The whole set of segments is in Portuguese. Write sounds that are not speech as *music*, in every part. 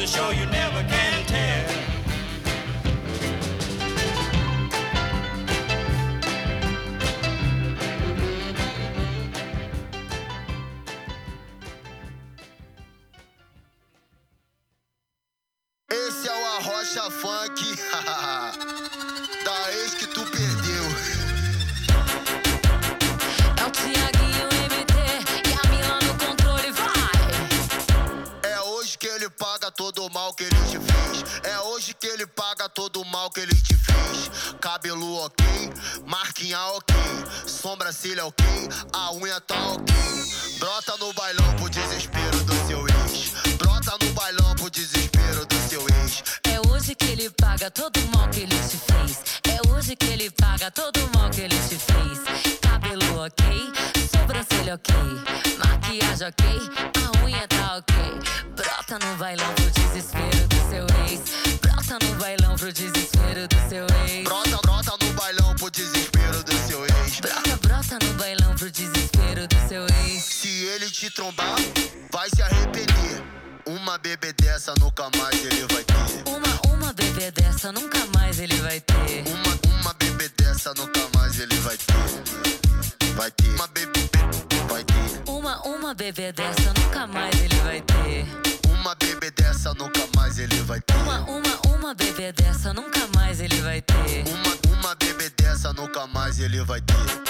To show you never ele te trombar, vai se arrepender. Uma bebê dessa nunca mais ele vai ter. Uma, uma bebê dessa nunca mais ele vai ter. Uma, uma bebê dessa nunca mais ele vai ter. Vai ter. Uma bebê, vai ter. Uma, uma bebê dessa nunca mais ele vai ter. Uma bebê dessa nunca mais ele vai ter. Uma, uma, uma bebê dessa nunca mais ele vai ter. Uma, uma bebê dessa nunca mais ele vai ter.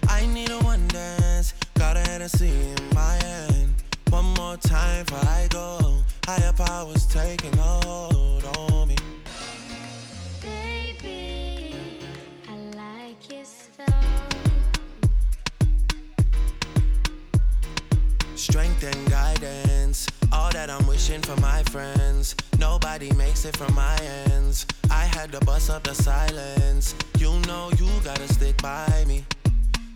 A in my hand. One more time before I go. Higher powers taking a hold on me. Baby, I like so. Strength and guidance, all that I'm wishing for my friends. Nobody makes it from my ends. I had to bust up the silence. You know you gotta stick by me.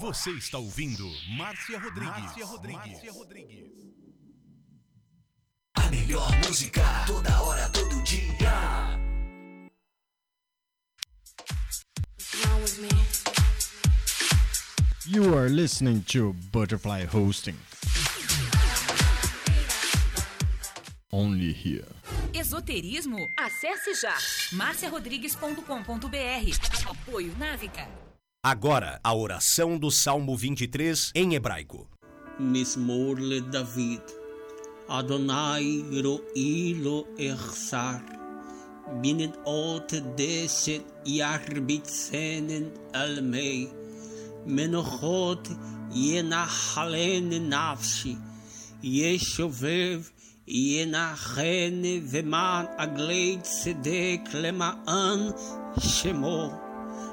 Você está ouvindo Márcia Rodrigues. Márcia Rodrigues. A melhor música, toda hora, todo dia. You are listening to Butterfly Hosting. Only here. Esoterismo? Acesse já marciarodrigues.com.br. Apoio Návica. Agora, a oração do Salmo 23 em hebraico. Mismor le David. Adonai ro'i lo echsar. Binen ot deset yarbitzenen almei. Menochot yenachalen nafshi. Yeshovev yenachen veman agleit tzedek lemaan shemo.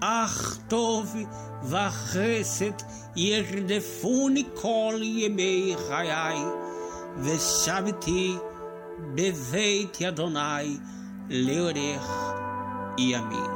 אך טוב וחסד ירדפוני כל ימי חיי, ושבתי בבית אדוני לאורך ימים.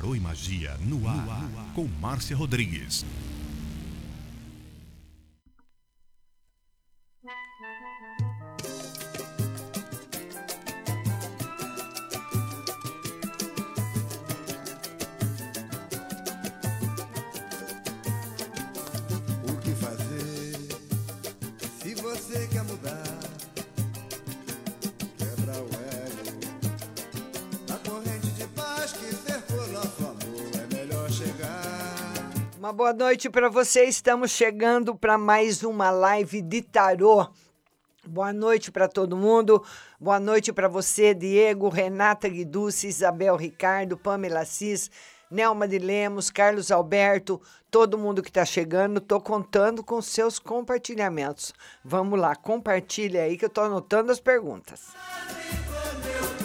Tarô e Magia no ar, com Márcia Rodrigues. Uma boa noite para você. Estamos chegando para mais uma live de tarô Boa noite para todo mundo. Boa noite para você, Diego, Renata Guiducci, Isabel Ricardo, Pamela Cis, Nelma de Lemos, Carlos Alberto, todo mundo que está chegando. Estou contando com seus compartilhamentos. Vamos lá, compartilha aí que eu estou anotando as perguntas. O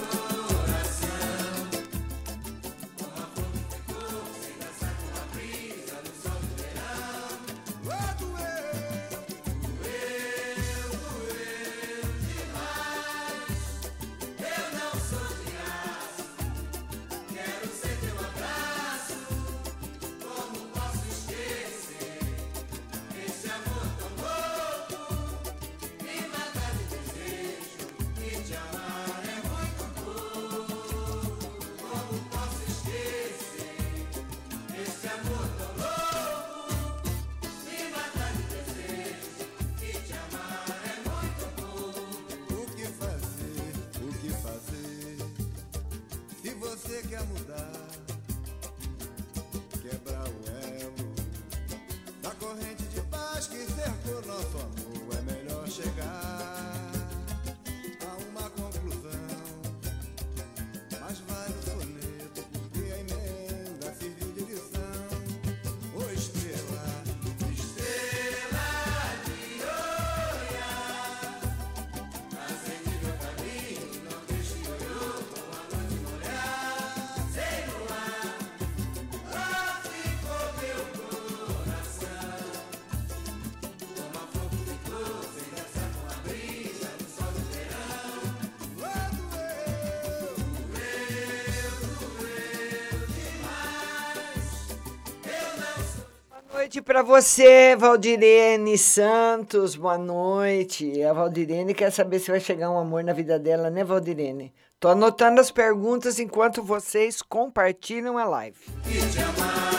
noite para você, Valdirene Santos. Boa noite. A Valdirene quer saber se vai chegar um amor na vida dela, né, Valdirene? Tô anotando as perguntas enquanto vocês compartilham a live. Todo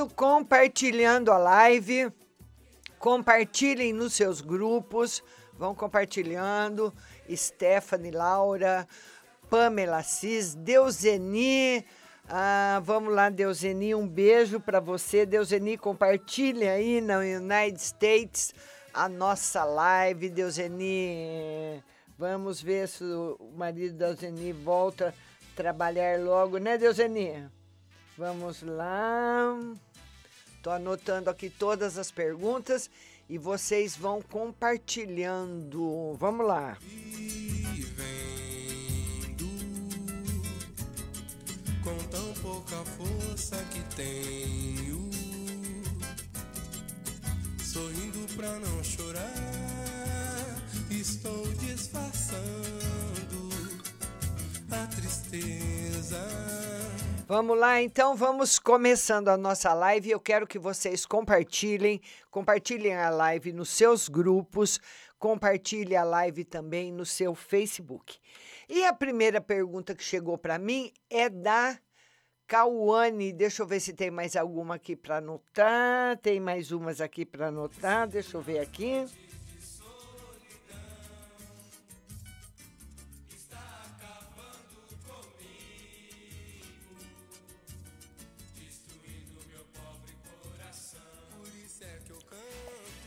mundo compartilhando a live. Compartilhem nos seus grupos. Vão compartilhando. Stephanie, Laura, Pamela Cis, Deuseni. Ah, vamos lá, Deuseni, um beijo para você. Deuseni, compartilhe aí na United States a nossa live. Deuseni, vamos ver se o marido da Deuseni volta a trabalhar logo, né, Deuseni? Vamos lá. Tô anotando aqui todas as perguntas e vocês vão compartilhando. Vamos lá. com tão pouca força que tenho. Sorrindo pra não chorar, estou disfarçando a tristeza. Vamos lá, então vamos começando a nossa live. Eu quero que vocês compartilhem, compartilhem a live nos seus grupos, compartilhe a live também no seu Facebook. E a primeira pergunta que chegou para mim é da Cauane. Deixa eu ver se tem mais alguma aqui para anotar. Tem mais umas aqui para anotar. Deixa eu ver aqui.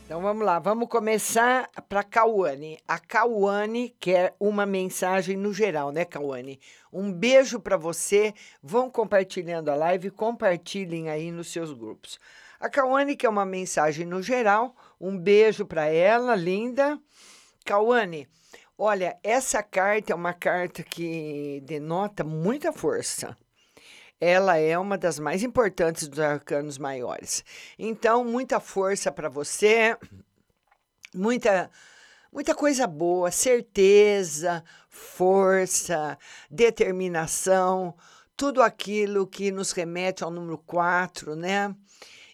Então vamos lá, vamos começar para Cauane. A Cauane quer uma mensagem no geral, né, Cauane? Um beijo para você. Vão compartilhando a live, compartilhem aí nos seus grupos. A Cauane quer uma mensagem no geral. Um beijo para ela, linda. Cauane, olha, essa carta é uma carta que denota muita força. Ela é uma das mais importantes dos arcanos maiores. Então, muita força para você, muita muita coisa boa, certeza, força, determinação, tudo aquilo que nos remete ao número 4, né?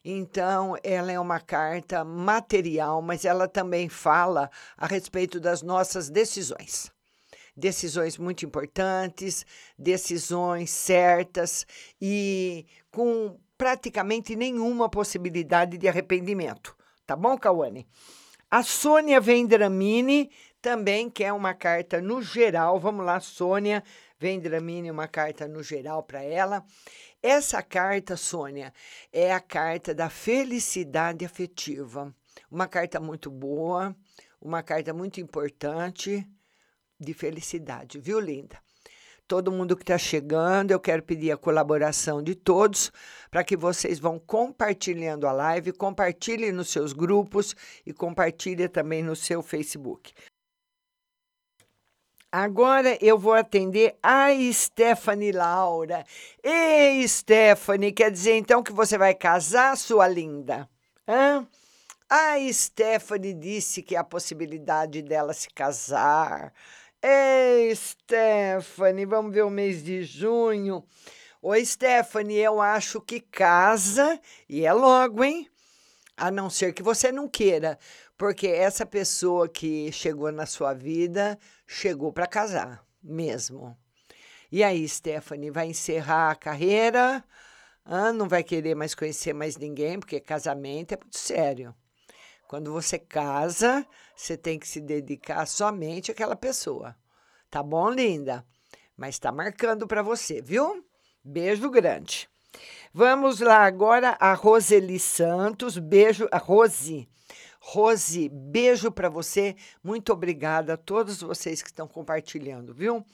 Então, ela é uma carta material, mas ela também fala a respeito das nossas decisões. Decisões muito importantes, decisões certas e com praticamente nenhuma possibilidade de arrependimento. Tá bom, Cauane? A Sônia Vendramini também quer uma carta no geral. Vamos lá, Sônia Vendramini, uma carta no geral para ela. Essa carta, Sônia, é a carta da felicidade afetiva. Uma carta muito boa, uma carta muito importante de felicidade, viu, linda? Todo mundo que está chegando, eu quero pedir a colaboração de todos para que vocês vão compartilhando a live, compartilhem nos seus grupos e compartilhem também no seu Facebook. Agora eu vou atender a Stephanie Laura. Ei, Stephanie, quer dizer então que você vai casar, sua linda? Hã? A Stephanie disse que há possibilidade dela se casar. Ei, Stephanie, vamos ver o mês de junho. Oi, Stephanie, eu acho que casa e é logo, hein? A não ser que você não queira, porque essa pessoa que chegou na sua vida chegou para casar mesmo. E aí, Stephanie, vai encerrar a carreira? Ah, não vai querer mais conhecer mais ninguém, porque casamento é muito sério. Quando você casa, você tem que se dedicar somente àquela pessoa. Tá bom, linda? Mas está marcando para você, viu? Beijo grande. Vamos lá agora a Roseli Santos. Beijo, a Rose. Rose, beijo para você. Muito obrigada a todos vocês que estão compartilhando, viu?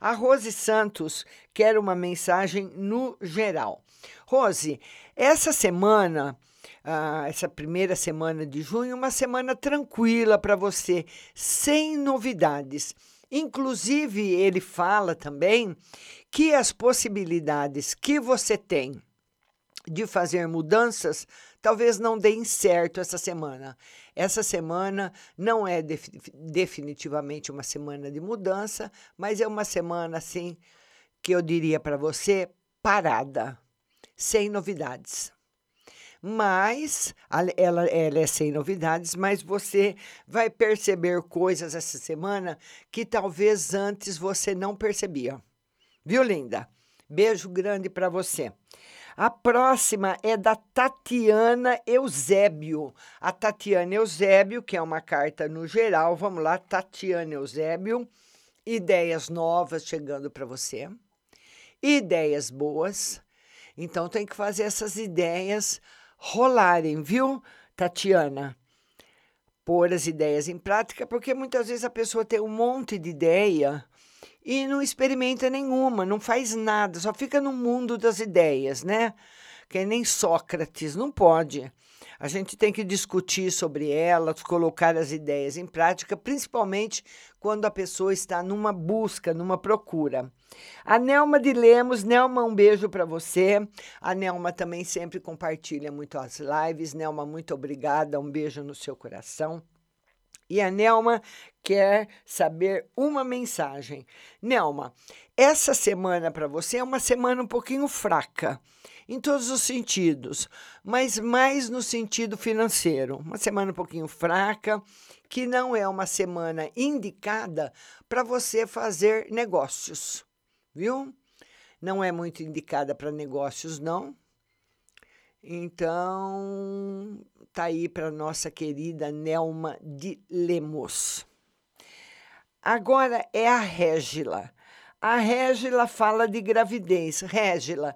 A Rose Santos quer uma mensagem no geral. Rose, essa semana, ah, essa primeira semana de junho, uma semana tranquila para você, sem novidades. Inclusive, ele fala também que as possibilidades que você tem de fazer mudanças talvez não deem certo essa semana. Essa semana não é definitivamente uma semana de mudança, mas é uma semana assim que eu diria para você parada, sem novidades. Mas ela, ela é sem novidades, mas você vai perceber coisas essa semana que talvez antes você não percebia. Viu, linda? Beijo grande para você. A próxima é da Tatiana Eusébio. A Tatiana Eusébio, que é uma carta no geral. Vamos lá, Tatiana Eusébio. Ideias novas chegando para você. Ideias boas. Então tem que fazer essas ideias rolarem, viu, Tatiana? Pôr as ideias em prática, porque muitas vezes a pessoa tem um monte de ideia e não experimenta nenhuma, não faz nada, só fica no mundo das ideias, né? Que nem Sócrates, não pode. A gente tem que discutir sobre elas, colocar as ideias em prática, principalmente quando a pessoa está numa busca, numa procura. A Nelma de Lemos, Nelma, um beijo para você. A Nelma também sempre compartilha muito as lives. Nelma, muito obrigada, um beijo no seu coração. E a Nelma quer saber uma mensagem. Nelma, essa semana para você é uma semana um pouquinho fraca, em todos os sentidos, mas mais no sentido financeiro. Uma semana um pouquinho fraca, que não é uma semana indicada para você fazer negócios, viu? Não é muito indicada para negócios, não. Então, tá aí para nossa querida Nelma de Lemos. Agora é a Régila. A Régila fala de gravidez. Régila,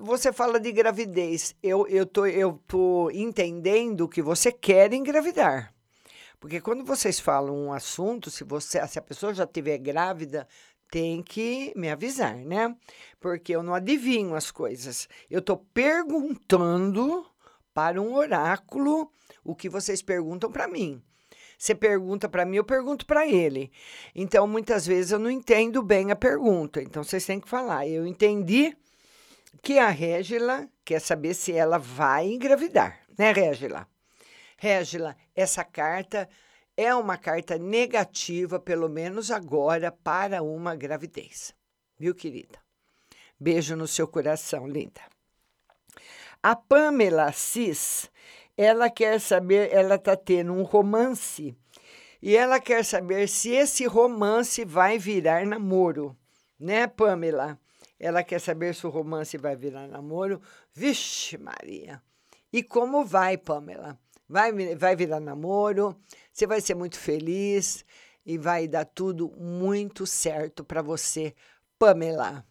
você fala de gravidez. Eu, eu, tô, eu tô entendendo que você quer engravidar. Porque quando vocês falam um assunto, se, você, se a pessoa já estiver grávida, tem que me avisar, né? Porque eu não adivinho as coisas. Eu estou perguntando para um oráculo o que vocês perguntam para mim. Você pergunta para mim, eu pergunto para ele. Então, muitas vezes eu não entendo bem a pergunta. Então, vocês têm que falar. Eu entendi que a Régila quer saber se ela vai engravidar, né, Régila? Régila, essa carta é uma carta negativa, pelo menos agora, para uma gravidez. Viu, querida? Beijo no seu coração, linda. A Pamela Cis, ela quer saber, ela está tendo um romance e ela quer saber se esse romance vai virar namoro, né, Pamela? Ela quer saber se o romance vai virar namoro. Vixe, Maria! E como vai, Pamela? Vai, vai virar namoro, você vai ser muito feliz e vai dar tudo muito certo para você, Pamela.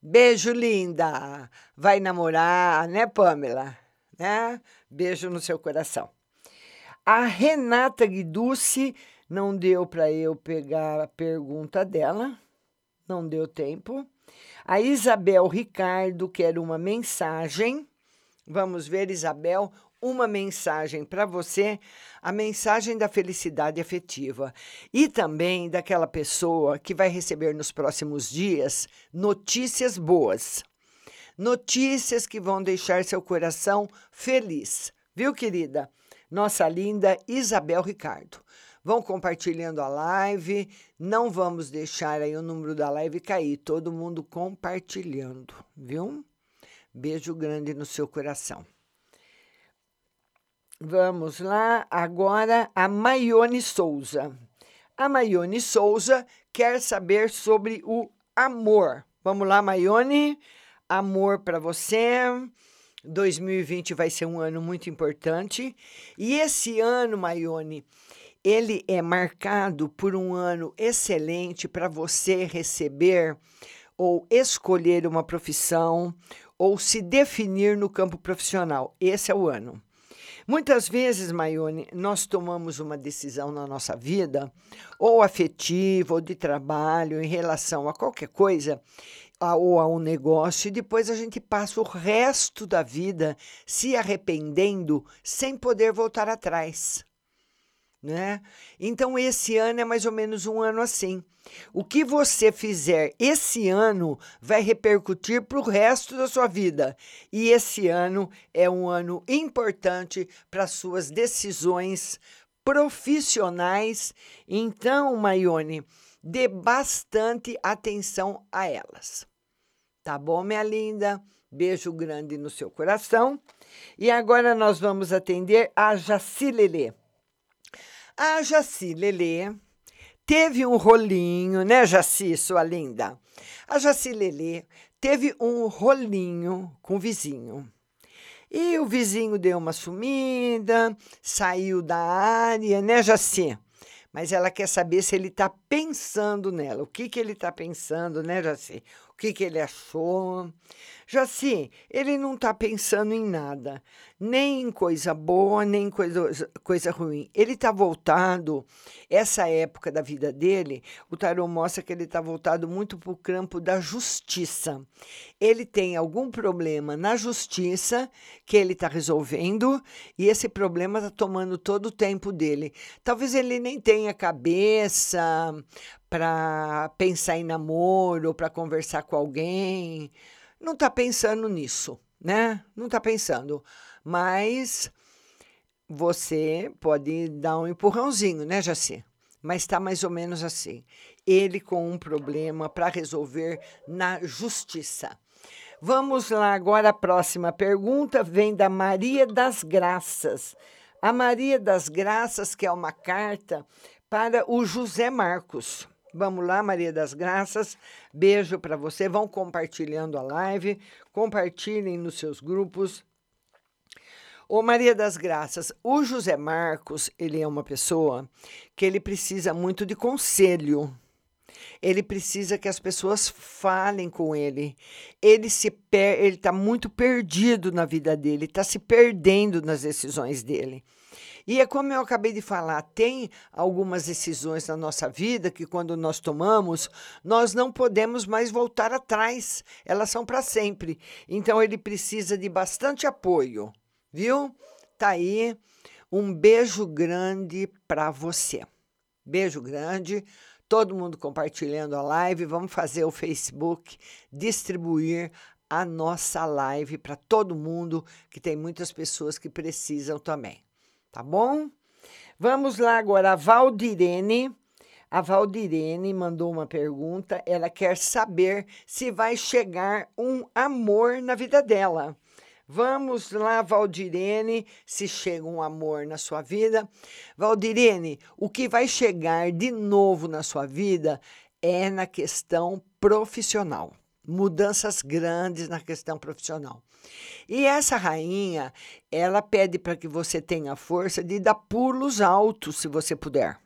Beijo, linda! Vai namorar, né, Pamela? Né? Beijo no seu coração. A Renata Guiducci não deu para eu pegar a pergunta dela, não deu tempo. A Isabel Ricardo quer uma mensagem. Vamos ver, Isabel, uma mensagem para você, a mensagem da felicidade afetiva e também daquela pessoa que vai receber nos próximos dias notícias boas. Notícias que vão deixar seu coração feliz. Viu, querida? Nossa linda Isabel Ricardo. Vão compartilhando a live. Não vamos deixar aí o número da live cair. Todo mundo compartilhando, viu? Beijo grande no seu coração. Vamos lá, agora a Maione Souza. A Maione Souza quer saber sobre o amor. Vamos lá, Maione. Amor para você. 2020 vai ser um ano muito importante. E esse ano, Maione, ele é marcado por um ano excelente para você receber ou escolher uma profissão ou se definir no campo profissional. Esse é o ano. Muitas vezes, Maione, nós tomamos uma decisão na nossa vida, ou afetiva, ou de trabalho, em relação a qualquer coisa, ou a um negócio, e depois a gente passa o resto da vida se arrependendo sem poder voltar atrás né? Então esse ano é mais ou menos um ano assim. O que você fizer esse ano vai repercutir para o resto da sua vida. E esse ano é um ano importante para suas decisões profissionais. Então, Maione, dê bastante atenção a elas. Tá bom, minha linda? Beijo grande no seu coração. E agora nós vamos atender a Jacilele. A Jaci Lelê teve um rolinho, né, Jaci, sua linda? A Jaci Lelê teve um rolinho com o vizinho. E o vizinho deu uma sumida, saiu da área, né, Jaci? Mas ela quer saber se ele está pensando nela. O que, que ele está pensando, né, Jaci? O que, que ele achou? Jaci, ele não está pensando em nada, nem em coisa boa, nem em coisa, coisa ruim. Ele está voltado, essa época da vida dele, o tarô mostra que ele está voltado muito para o campo da justiça. Ele tem algum problema na justiça que ele está resolvendo e esse problema está tomando todo o tempo dele. Talvez ele nem tenha cabeça para pensar em namoro, para conversar com alguém não está pensando nisso, né? Não está pensando. Mas você pode dar um empurrãozinho, né, Jaci? Mas está mais ou menos assim. Ele com um problema para resolver na justiça. Vamos lá agora, a próxima pergunta vem da Maria das Graças. A Maria das Graças, que é uma carta para o José Marcos. Vamos lá, Maria das Graças. Beijo para você. Vão compartilhando a live, compartilhem nos seus grupos. Ô Maria das Graças, o José Marcos, ele é uma pessoa que ele precisa muito de conselho. Ele precisa que as pessoas falem com ele. Ele se per ele está muito perdido na vida dele, está se perdendo nas decisões dele. E é como eu acabei de falar, tem algumas decisões na nossa vida que, quando nós tomamos, nós não podemos mais voltar atrás, elas são para sempre. Então, ele precisa de bastante apoio, viu? Tá aí. Um beijo grande para você. Beijo grande. Todo mundo compartilhando a live. Vamos fazer o Facebook distribuir a nossa live para todo mundo, que tem muitas pessoas que precisam também. Tá bom? Vamos lá agora, a Valdirene. A Valdirene mandou uma pergunta. Ela quer saber se vai chegar um amor na vida dela. Vamos lá, Valdirene, se chega um amor na sua vida. Valdirene, o que vai chegar de novo na sua vida é na questão profissional. Mudanças grandes na questão profissional. E essa rainha, ela pede para que você tenha força de dar pulos altos, se você puder.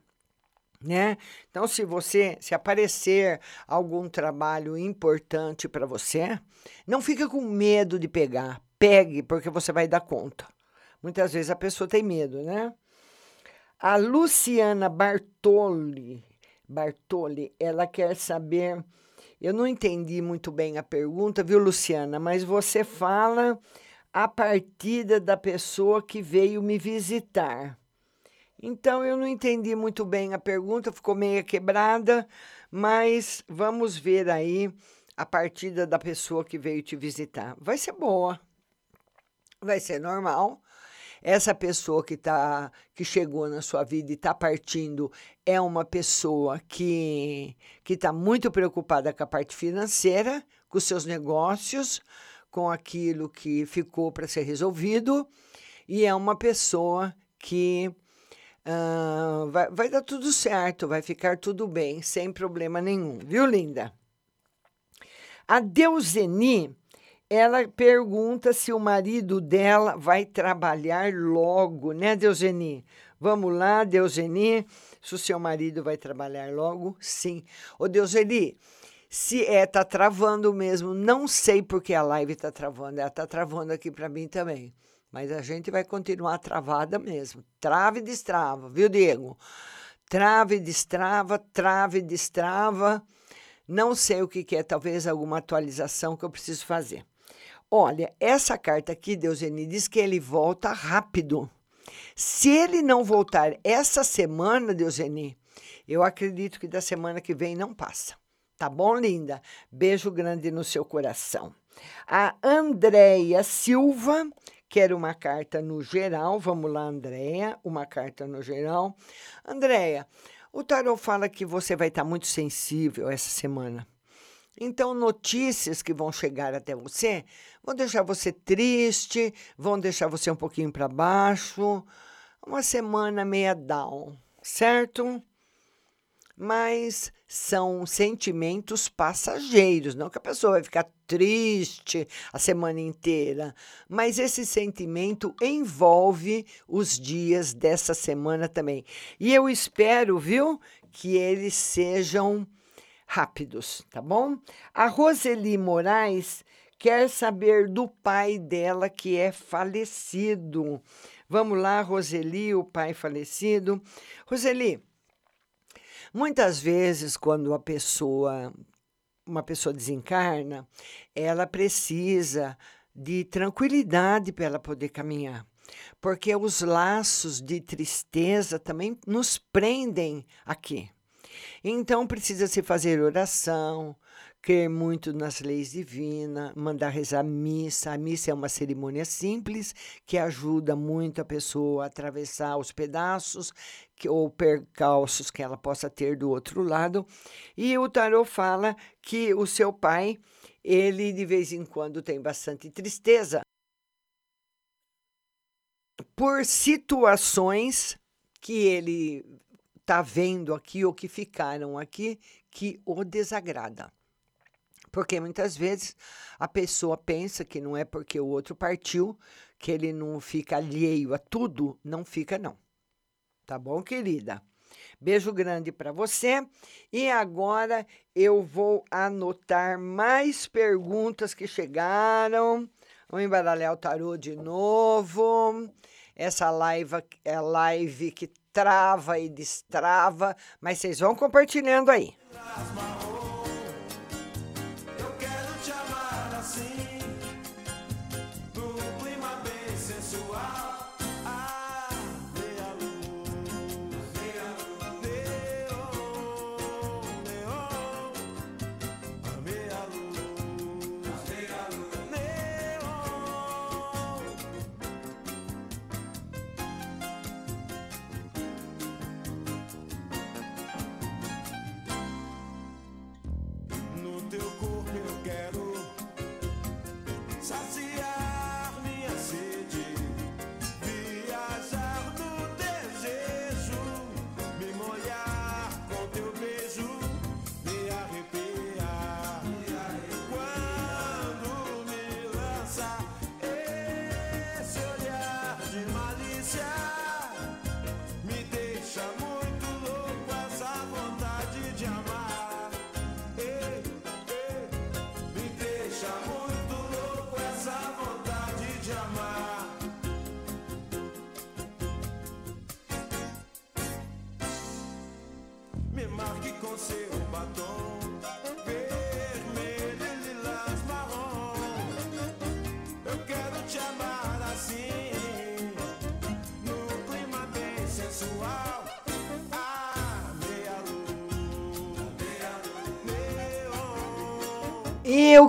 Né? Então, se você se aparecer algum trabalho importante para você, não fica com medo de pegar. Pegue, porque você vai dar conta. Muitas vezes a pessoa tem medo, né? A Luciana Bartoli, Bartoli, ela quer saber. Eu não entendi muito bem a pergunta, viu, Luciana? Mas você fala a partida da pessoa que veio me visitar. Então eu não entendi muito bem a pergunta, ficou meio quebrada, mas vamos ver aí a partida da pessoa que veio te visitar. Vai ser boa. Vai ser normal. Essa pessoa que tá que chegou na sua vida e está partindo é uma pessoa que que está muito preocupada com a parte financeira, com seus negócios, com aquilo que ficou para ser resolvido, e é uma pessoa que ah, vai, vai dar tudo certo, vai ficar tudo bem, sem problema nenhum, viu, linda? A Deuseni, ela pergunta se o marido dela vai trabalhar logo, né, Deuseni? Vamos lá, Deuseni, se o seu marido vai trabalhar logo, sim. Ô, Deuseni, se é, tá travando mesmo, não sei porque a live tá travando, ela tá travando aqui para mim também. Mas a gente vai continuar travada mesmo. Trave e destrava, viu, Diego? Trave e destrava, trave e destrava. Não sei o que, que é, talvez alguma atualização que eu preciso fazer. Olha, essa carta aqui, Deuseni, diz que ele volta rápido. Se ele não voltar essa semana, Deuseni, eu acredito que da semana que vem não passa. Tá bom, linda? Beijo grande no seu coração. A Andréia Silva quer uma carta no geral. Vamos lá, Andréia, uma carta no geral. Andréia, o tarot fala que você vai estar muito sensível essa semana. Então, notícias que vão chegar até você vão deixar você triste, vão deixar você um pouquinho para baixo. Uma semana meia down, certo? mas são sentimentos passageiros, não que a pessoa vai ficar triste a semana inteira, mas esse sentimento envolve os dias dessa semana também. E eu espero, viu, que eles sejam rápidos, tá bom? A Roseli Moraes quer saber do pai dela que é falecido. Vamos lá, Roseli, o pai falecido. Roseli, Muitas vezes, quando a pessoa, uma pessoa desencarna, ela precisa de tranquilidade para ela poder caminhar. Porque os laços de tristeza também nos prendem aqui. Então precisa se fazer oração, crer muito nas leis divinas, mandar rezar missa. A missa é uma cerimônia simples que ajuda muito a pessoa a atravessar os pedaços que, ou percalços que ela possa ter do outro lado. E o tarot fala que o seu pai, ele de vez em quando tem bastante tristeza por situações que ele está vendo aqui ou que ficaram aqui que o desagrada. Porque muitas vezes a pessoa pensa que não é porque o outro partiu que ele não fica alheio a tudo, não fica não. Tá bom, querida? Beijo grande para você. E agora eu vou anotar mais perguntas que chegaram. Vamos embaralhar o tarô de novo. Essa live é live que trava e destrava, mas vocês vão compartilhando aí.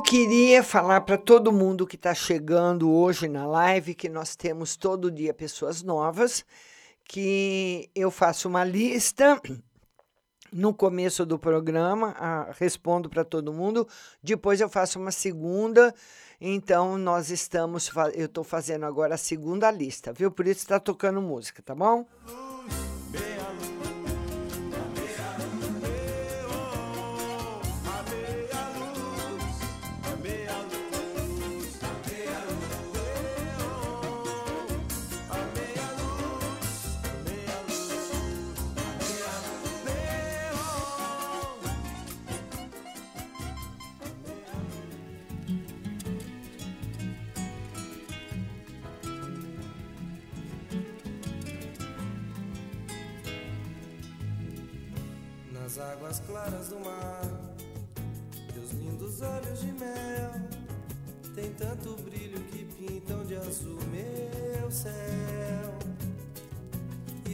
Queria falar para todo mundo que está chegando hoje na live que nós temos todo dia pessoas novas, que eu faço uma lista no começo do programa, ah, respondo para todo mundo, depois eu faço uma segunda. Então nós estamos, eu estou fazendo agora a segunda lista, viu? Por isso está tocando música, tá bom?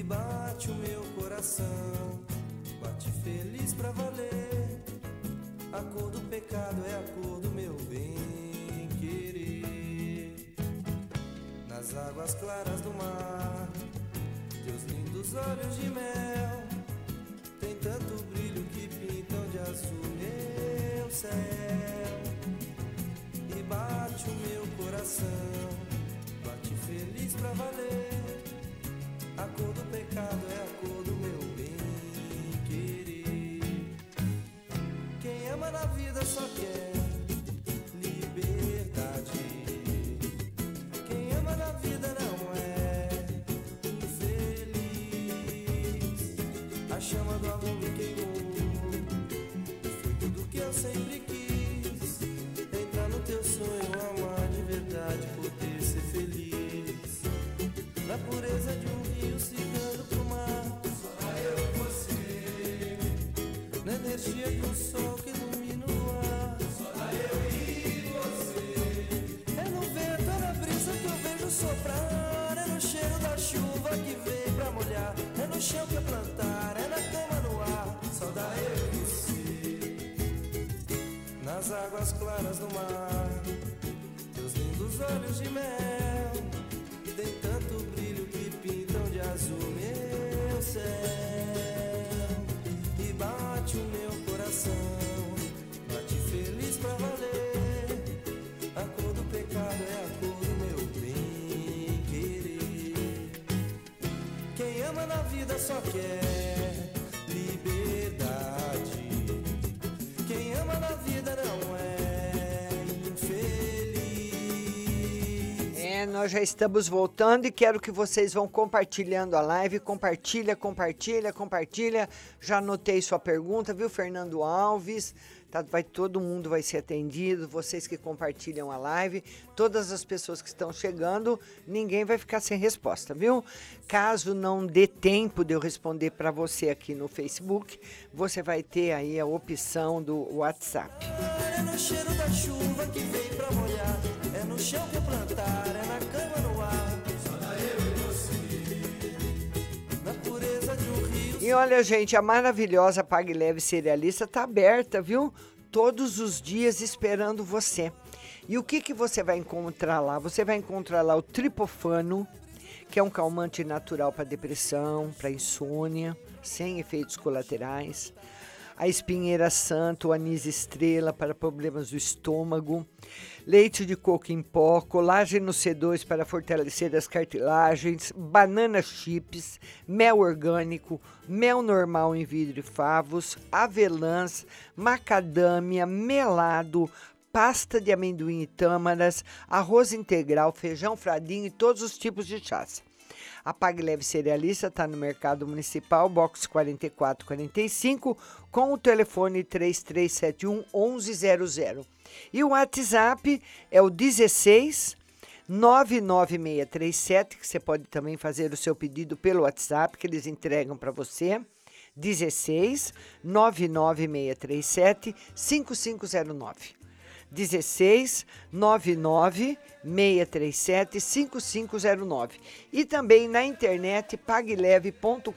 Bate o meu coração, bate feliz pra valer. A cor do pecado é a cor do meu bem querer. Nas águas claras do mar, teus lindos olhos de mel. Tem tanto brilho que pintam de azul meu céu. E bate o meu coração. Bate feliz pra valer cor do pecado é a cor do meu bem querer. Quem ama na vida só quer nós já estamos voltando e quero que vocês vão compartilhando a live. Compartilha, compartilha, compartilha. Já anotei sua pergunta, viu, Fernando Alves? Tá, vai, todo mundo vai ser atendido, vocês que compartilham a live, todas as pessoas que estão chegando, ninguém vai ficar sem resposta, viu? Caso não dê tempo de eu responder para você aqui no Facebook, você vai ter aí a opção do WhatsApp. É no cheiro da chuva que vem pra molhar. É no chão que plantar, é na E olha, gente, a maravilhosa Pague Leve Cerealista tá aberta, viu? Todos os dias esperando você. E o que, que você vai encontrar lá? Você vai encontrar lá o tripofano, que é um calmante natural para depressão, para insônia, sem efeitos colaterais. A espinheira santa, o anis estrela para problemas do estômago. Leite de coco em pó, colágeno C2 para fortalecer as cartilagens, banana chips, mel orgânico, mel normal em vidro e favos, avelãs, macadâmia, melado, pasta de amendoim e tâmaras, arroz integral, feijão fradinho e todos os tipos de chás. A Pague Leve Cerealista está no Mercado Municipal, box 4445, com o telefone 3371 1100. E o WhatsApp é o 16 99637, que você pode também fazer o seu pedido pelo WhatsApp, que eles entregam para você. 16 99637 5509. 16 99 637 5509 e também na internet pagleve.com.br.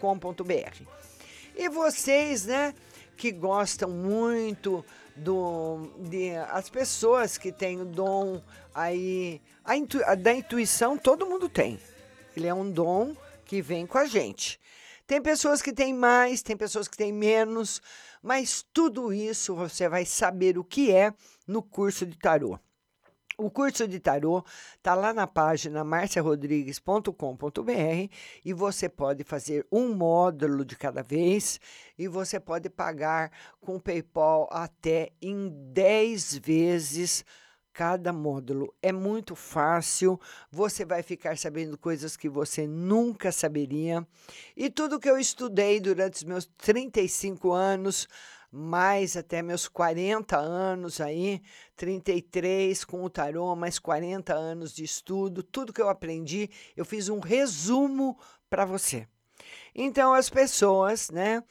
E vocês, né, que gostam muito do de as pessoas que têm o dom aí a intu, a, da intuição, todo mundo tem. Ele é um dom que vem com a gente. Tem pessoas que têm mais, tem pessoas que têm menos, mas tudo isso você vai saber o que é no curso de tarô. O curso de tarô está lá na página marciarodrigues.com.br e você pode fazer um módulo de cada vez e você pode pagar com PayPal até em 10 vezes cada módulo. É muito fácil, você vai ficar sabendo coisas que você nunca saberia. E tudo que eu estudei durante os meus 35 anos, mais até meus 40 anos aí, 33 com o tarô, mais 40 anos de estudo, tudo que eu aprendi, eu fiz um resumo para você. Então as pessoas, né,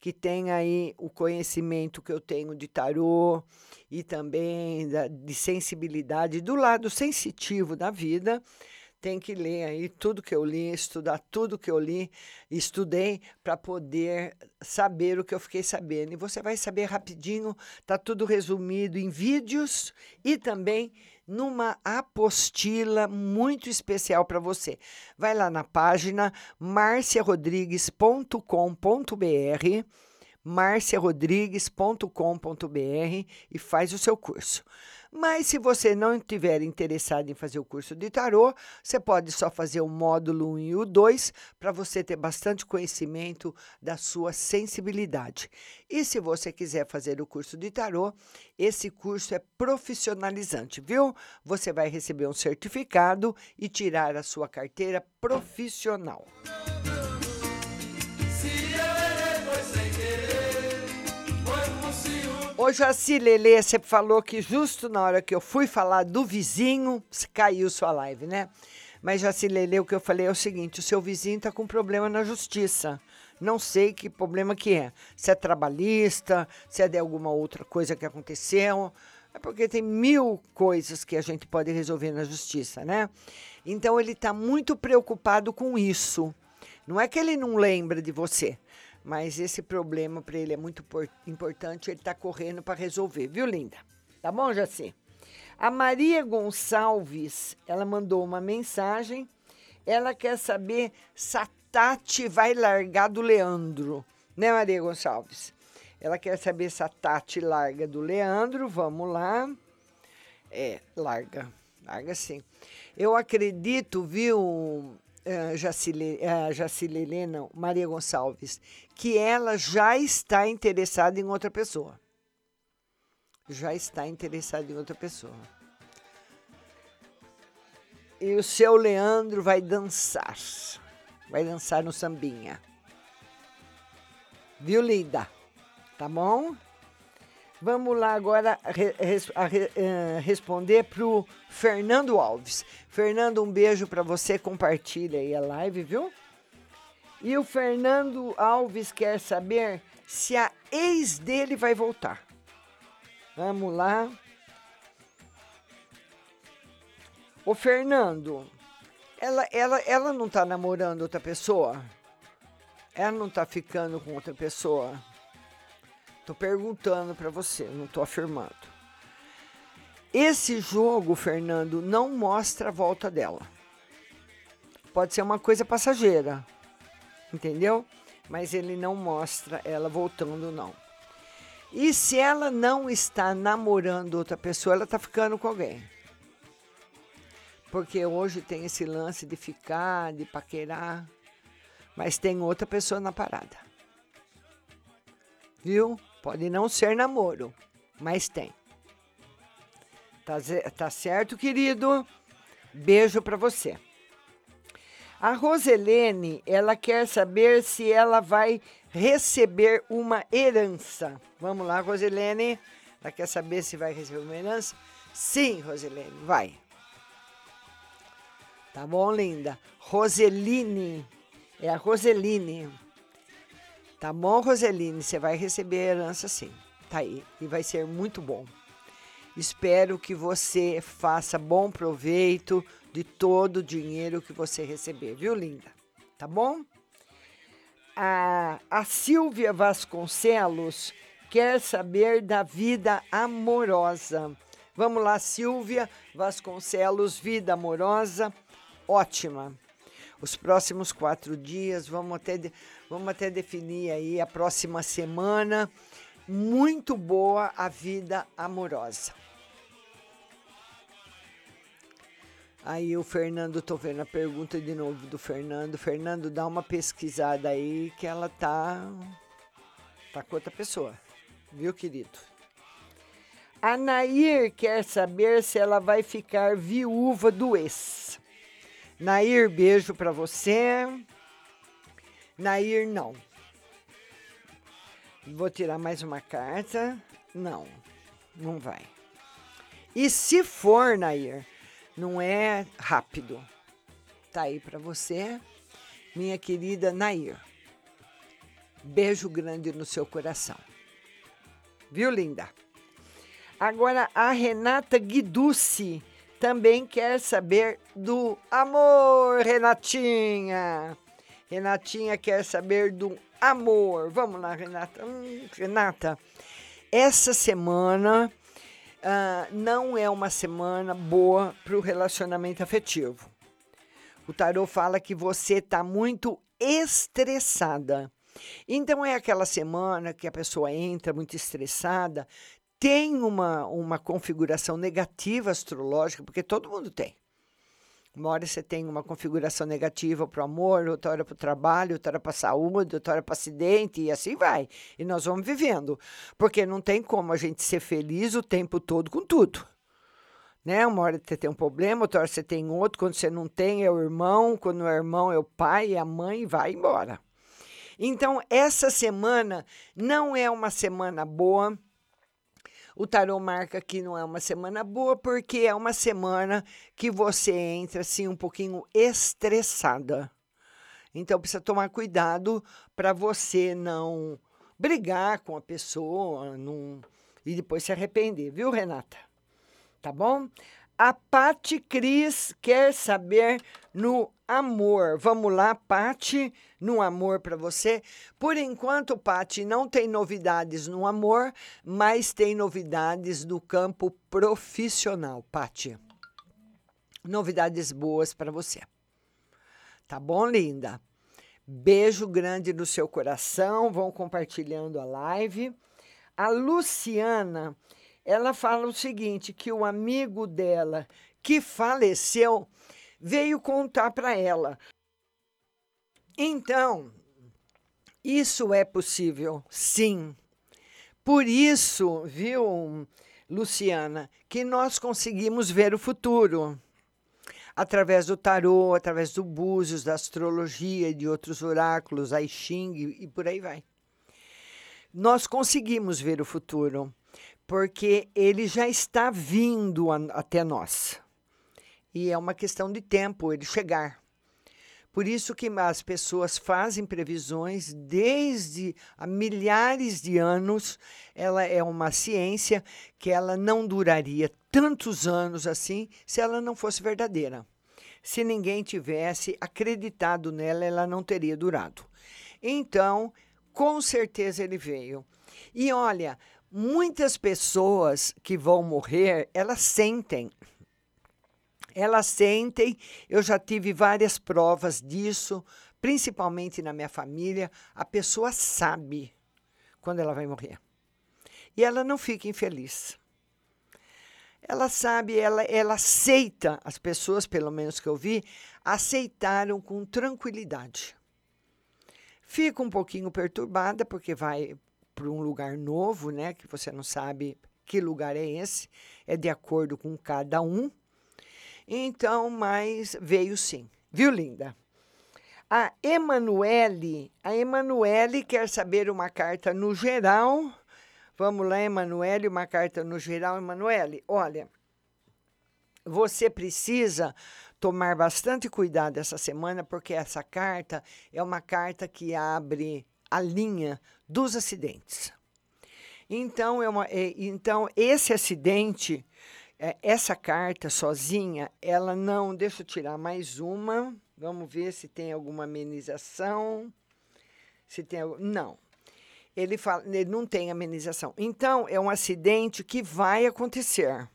que têm aí o conhecimento que eu tenho de tarô e também da, de sensibilidade do lado sensitivo da vida, tem que ler aí tudo que eu li, estudar tudo que eu li, estudei para poder saber o que eu fiquei sabendo. E você vai saber rapidinho, tá tudo resumido em vídeos e também numa apostila muito especial para você. Vai lá na página marciarodrigues.com.br marciarodrigues.com.br e faz o seu curso. Mas se você não estiver interessado em fazer o curso de tarô, você pode só fazer o módulo 1 e o 2 para você ter bastante conhecimento da sua sensibilidade. E se você quiser fazer o curso de tarô, esse curso é profissionalizante, viu? Você vai receber um certificado e tirar a sua carteira profissional. Ô, Jaci Lelê, você falou que justo na hora que eu fui falar do vizinho, caiu sua live, né? Mas, Jaci Lelê, o que eu falei é o seguinte: o seu vizinho está com problema na justiça. Não sei que problema que é. Se é trabalhista, se é de alguma outra coisa que aconteceu. É porque tem mil coisas que a gente pode resolver na justiça, né? Então, ele está muito preocupado com isso. Não é que ele não lembra de você, mas esse problema para ele é muito importante, ele está correndo para resolver, viu, linda? Tá bom, Jaci? A Maria Gonçalves, ela mandou uma mensagem. Ela quer saber se a Tati vai largar do Leandro, né, Maria Gonçalves? Ela quer saber se a Tati larga do Leandro. Vamos lá. É, larga. Larga sim. Eu acredito, viu, uh, Jacile, Jacilele, não, Maria Gonçalves, que ela já está interessada em outra pessoa. Já está interessada em outra pessoa. E o seu Leandro vai dançar. Vai dançar no sambinha. Viu, linda? Tá bom? Vamos lá agora re, res, a, re, uh, responder para o Fernando Alves. Fernando, um beijo para você. Compartilha aí a live, viu? E o Fernando Alves quer saber se a ex dele vai voltar. Vamos lá. Ô Fernando, ela, ela, ela não tá namorando outra pessoa? Ela não tá ficando com outra pessoa? Tô perguntando para você, não tô afirmando. Esse jogo, Fernando, não mostra a volta dela. Pode ser uma coisa passageira, entendeu? Mas ele não mostra ela voltando, não. E se ela não está namorando outra pessoa, ela está ficando com alguém. Porque hoje tem esse lance de ficar, de paquerar, mas tem outra pessoa na parada. Viu? Pode não ser namoro, mas tem. Tá, tá certo, querido? Beijo para você. A Roselene, ela quer saber se ela vai receber uma herança. Vamos lá, Roselene. Ela quer saber se vai receber uma herança? Sim, Roselene, vai. Tá bom, linda? Roseline. É a Roseline. Tá bom, Roseline? Você vai receber a herança sim. Tá aí. E vai ser muito bom. Espero que você faça bom proveito de todo o dinheiro que você receber, viu, linda? Tá bom? A, a Silvia Vasconcelos quer saber da vida amorosa. Vamos lá, Silvia Vasconcelos, vida amorosa, ótima. Os próximos quatro dias, vamos até, vamos até definir aí a próxima semana. Muito boa a vida amorosa. Aí o Fernando, tô vendo a pergunta de novo do Fernando. Fernando, dá uma pesquisada aí que ela tá tá com outra pessoa. Viu, querido? A Nair quer saber se ela vai ficar viúva do ex. Nair, beijo pra você. Nair, não. Vou tirar mais uma carta. Não, não vai. E se for, Nair, não é rápido. Tá aí pra você, minha querida Nair. Beijo grande no seu coração. Viu, linda? Agora, a Renata Guiducci também quer saber do amor, Renatinha. Renatinha quer saber do amor. Vamos lá, Renata. Hum, Renata, essa semana ah, não é uma semana boa para o relacionamento afetivo. O tarô fala que você está muito estressada. Então é aquela semana que a pessoa entra muito estressada, tem uma, uma configuração negativa astrológica, porque todo mundo tem. Uma hora você tem uma configuração negativa para o amor, outra hora para o trabalho, outra hora para a saúde, outra hora para acidente, e assim vai. E nós vamos vivendo. Porque não tem como a gente ser feliz o tempo todo com tudo. Né? Uma hora você tem um problema, outra hora você tem outro. Quando você não tem, é o irmão. Quando é o irmão, é o pai, é a mãe, e vai embora. Então, essa semana não é uma semana boa. O tarô marca que não é uma semana boa porque é uma semana que você entra assim um pouquinho estressada. Então precisa tomar cuidado para você não brigar com a pessoa não, e depois se arrepender, viu, Renata? Tá bom? A Pati Cris quer saber no amor. Vamos lá, Pati, no amor para você. Por enquanto, Pati, não tem novidades no amor, mas tem novidades no campo profissional, Pati. Novidades boas para você. Tá bom, linda? Beijo grande no seu coração. Vão compartilhando a live. A Luciana, ela fala o seguinte: que o amigo dela que faleceu veio contar para ela. Então, isso é possível, sim. Por isso, viu, Luciana, que nós conseguimos ver o futuro através do tarô, através do búzios, da astrologia e de outros oráculos, a Ching e por aí vai. Nós conseguimos ver o futuro, porque ele já está vindo a, até nós. E é uma questão de tempo ele chegar. Por isso que as pessoas fazem previsões desde há milhares de anos. Ela é uma ciência que ela não duraria tantos anos assim se ela não fosse verdadeira. Se ninguém tivesse acreditado nela, ela não teria durado. Então, com certeza ele veio. E olha, muitas pessoas que vão morrer, elas sentem elas sentem, eu já tive várias provas disso, principalmente na minha família. A pessoa sabe quando ela vai morrer. E ela não fica infeliz. Ela sabe, ela, ela aceita, as pessoas, pelo menos que eu vi, aceitaram com tranquilidade. Fica um pouquinho perturbada, porque vai para um lugar novo, né? Que você não sabe que lugar é esse, é de acordo com cada um. Então, mas veio sim. Viu, linda? A Emanuele, a Emanuele quer saber uma carta no geral. Vamos lá, Emanuele, uma carta no geral. Emanuele, olha, você precisa tomar bastante cuidado essa semana, porque essa carta é uma carta que abre a linha dos acidentes. Então, é uma, é, então esse acidente, é, essa carta sozinha, ela não. Deixa eu tirar mais uma. Vamos ver se tem alguma amenização. Se tem Não. Ele, fala, ele não tem amenização. Então, é um acidente que vai acontecer.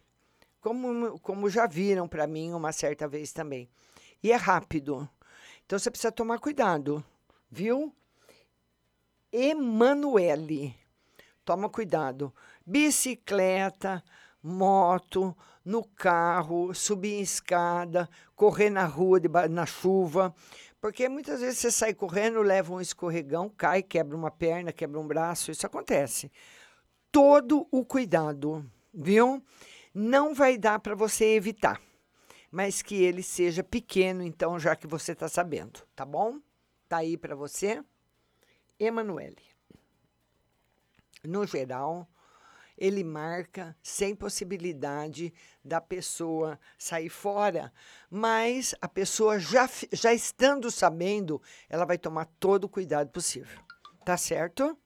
Como, como já viram para mim uma certa vez também. E é rápido. Então, você precisa tomar cuidado, viu? Emanuele. Toma cuidado. Bicicleta, moto, no carro, subir em escada, correr na rua na chuva. Porque muitas vezes você sai correndo, leva um escorregão, cai, quebra uma perna, quebra um braço. Isso acontece. Todo o cuidado, viu? Não vai dar para você evitar, mas que ele seja pequeno, então, já que você está sabendo, tá bom? Tá aí para você. Emanuele. No geral, ele marca sem possibilidade da pessoa sair fora, mas a pessoa já, já estando sabendo, ela vai tomar todo o cuidado possível. Tá certo?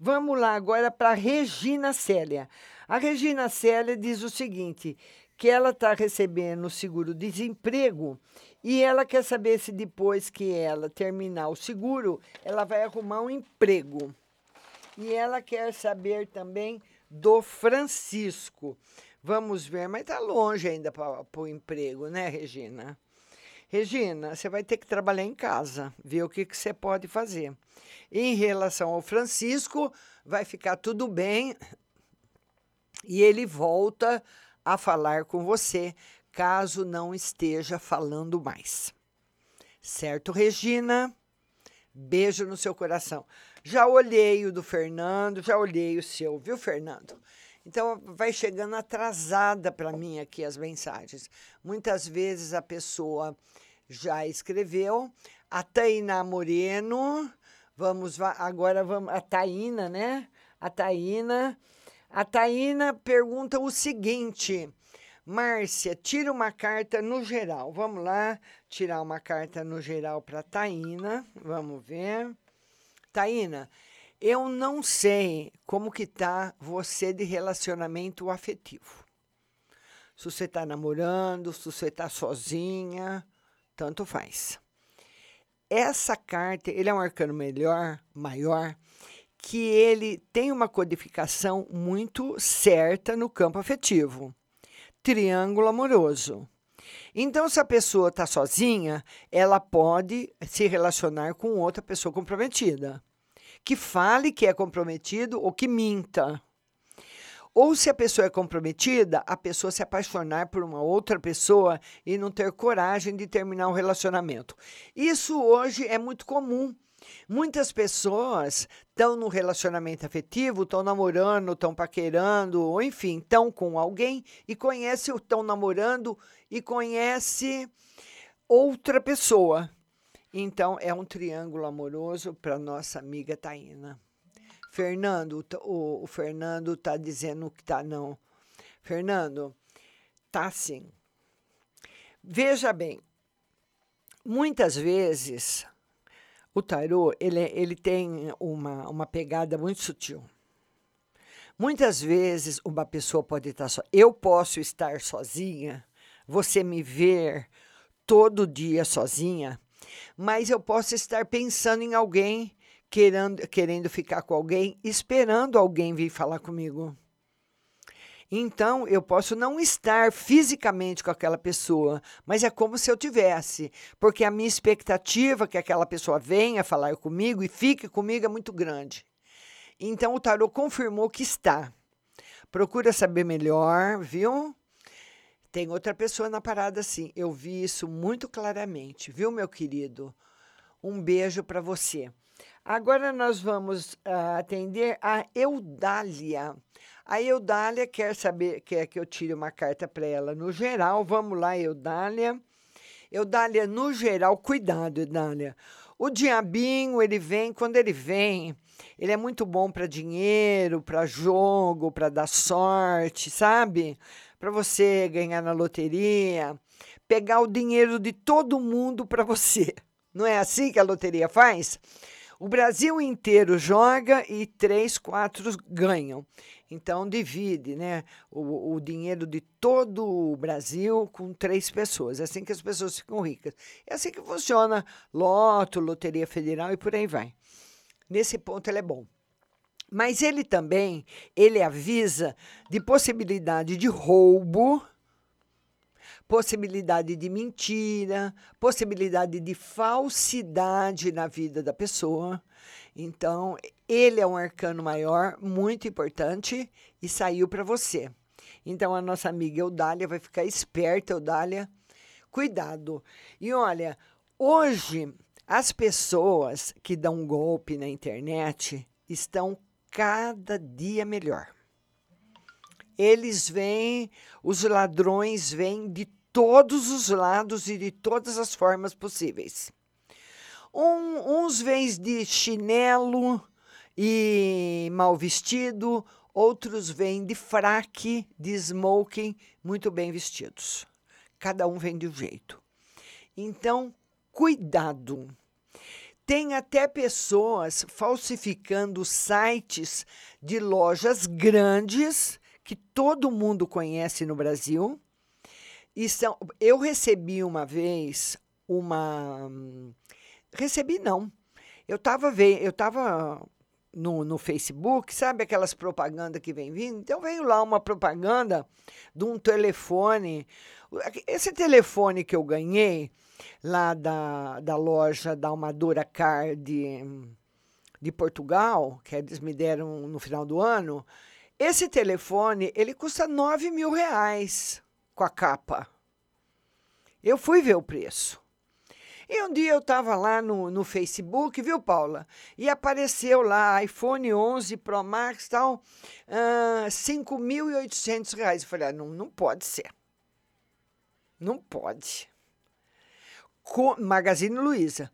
Vamos lá agora para Regina Célia. A Regina Célia diz o seguinte: que ela está recebendo o seguro-desemprego e ela quer saber se depois que ela terminar o seguro, ela vai arrumar um emprego. E ela quer saber também do Francisco. Vamos ver, mas está longe ainda para o emprego, né, Regina? Regina, você vai ter que trabalhar em casa, ver o que, que você pode fazer. Em relação ao Francisco, vai ficar tudo bem e ele volta a falar com você, caso não esteja falando mais. Certo, Regina? Beijo no seu coração. Já olhei o do Fernando, já olhei o seu, viu, Fernando? Então, vai chegando atrasada para mim aqui as mensagens. Muitas vezes a pessoa já escreveu. A Tainá Moreno, vamos va- agora vamos a Taína, né? A Taína. A Taína pergunta o seguinte: Márcia, tira uma carta no geral. Vamos lá, tirar uma carta no geral para Taína. Vamos ver. Taína, eu não sei como que tá você de relacionamento afetivo. Se você está namorando, se você está sozinha, tanto faz. Essa carta, ele é um arcano melhor, maior, que ele tem uma codificação muito certa no campo afetivo. Triângulo amoroso. Então, se a pessoa está sozinha, ela pode se relacionar com outra pessoa comprometida. Que fale que é comprometido ou que minta. Ou se a pessoa é comprometida, a pessoa se apaixonar por uma outra pessoa e não ter coragem de terminar um relacionamento. Isso hoje é muito comum. Muitas pessoas estão no relacionamento afetivo, estão namorando, estão paquerando, ou enfim, estão com alguém e conhece, estão namorando e conhece outra pessoa. Então é um triângulo amoroso para nossa amiga Taína. Fernando, o, o Fernando está dizendo que tá não. Fernando, tá sim. Veja bem, muitas vezes o tarô ele, ele tem uma, uma pegada muito sutil. Muitas vezes uma pessoa pode estar só. Eu posso estar sozinha, você me ver todo dia sozinha, mas eu posso estar pensando em alguém, querendo, querendo ficar com alguém, esperando alguém vir falar comigo. Então, eu posso não estar fisicamente com aquela pessoa, mas é como se eu tivesse, porque a minha expectativa que aquela pessoa venha falar comigo e fique comigo é muito grande. Então, o tarô confirmou que está. Procura saber melhor, viu? Tem outra pessoa na parada assim. Eu vi isso muito claramente, viu, meu querido? Um beijo para você. Agora nós vamos ah, atender a Eudália. A Eudália quer saber, quer que eu tire uma carta para ela no geral. Vamos lá, Eudália. Eudália, no geral, cuidado, Eudália. O diabinho, ele vem, quando ele vem, ele é muito bom para dinheiro, para jogo, para dar sorte, sabe? Para você ganhar na loteria, pegar o dinheiro de todo mundo para você. Não é assim que a loteria faz? O Brasil inteiro joga e três, quatro ganham. Então divide, né, o, o dinheiro de todo o Brasil com três pessoas. É assim que as pessoas ficam ricas. É assim que funciona loto, loteria federal e por aí vai. Nesse ponto ele é bom. Mas ele também, ele avisa de possibilidade de roubo, possibilidade de mentira, possibilidade de falsidade na vida da pessoa. Então, ele é um arcano maior, muito importante, e saiu para você. Então, a nossa amiga Eudália vai ficar esperta, Eudália. Cuidado. E olha, hoje, as pessoas que dão golpe na internet estão cada dia melhor. Eles vêm, os ladrões vêm de todos os lados e de todas as formas possíveis. Um, uns vêm de chinelo e mal vestido, outros vêm de fraque, de smoking, muito bem vestidos. Cada um vem de um jeito. Então, cuidado. Tem até pessoas falsificando sites de lojas grandes que todo mundo conhece no Brasil. E são, eu recebi uma vez uma. Recebi não. Eu estava eu tava no, no Facebook, sabe aquelas propagandas que vem vindo? Então veio lá uma propaganda de um telefone. Esse telefone que eu ganhei lá da, da loja da Almadora Car de, de Portugal, que eles me deram no final do ano, esse telefone ele custa 9 mil reais com a capa. Eu fui ver o preço. E um dia eu estava lá no, no Facebook, viu, Paula? E apareceu lá iPhone 11 Pro Max tal, uh, 5.800 reais. Eu falei, ah, não, não pode ser. Não pode. Magazine Luiza.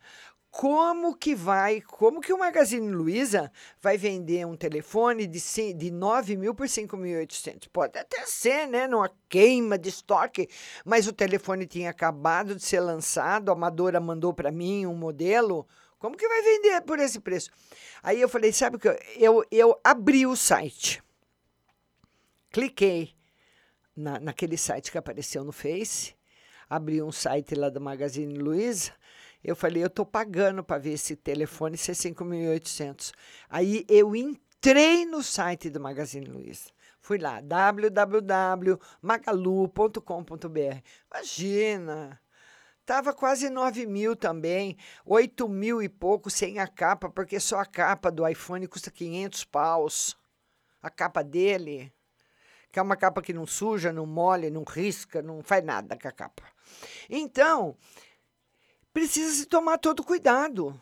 Como que vai, como que o Magazine Luiza vai vender um telefone de, de 9 mil por 5.800? Pode até ser, né, numa queima de estoque, mas o telefone tinha acabado de ser lançado, a Amadora mandou para mim um modelo, como que vai vender por esse preço? Aí eu falei, sabe o que, eu, eu abri o site, cliquei na, naquele site que apareceu no Face, abri um site lá do Magazine Luiza. Eu falei, eu estou pagando para ver esse telefone, ser 5.800. Aí eu entrei no site do Magazine Luiza. Fui lá, www.magalu.com.br. Imagina! Tava quase 9 mil também, 8 mil e pouco sem a capa, porque só a capa do iPhone custa 500 paus. A capa dele, que é uma capa que não suja, não molha, não risca, não faz nada com a capa. Então, precisa se tomar todo cuidado.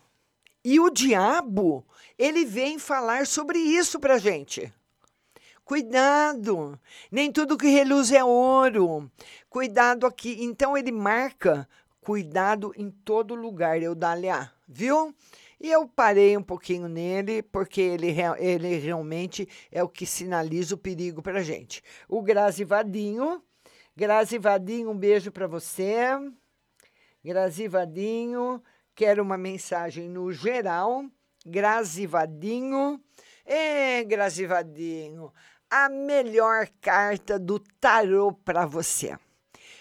E o diabo, ele vem falar sobre isso para gente. Cuidado, nem tudo que reluz é ouro. Cuidado aqui. Então ele marca cuidado em todo lugar, eu Eudália, viu? E eu parei um pouquinho nele, porque ele, ele realmente é o que sinaliza o perigo para gente. O Grazi Vadinho. Grazi Vadinho, um beijo para você. Grazi Vadinho, quero uma mensagem no geral. Grazi Vadinho. É, Grazi Vadinho, a melhor carta do tarô para você.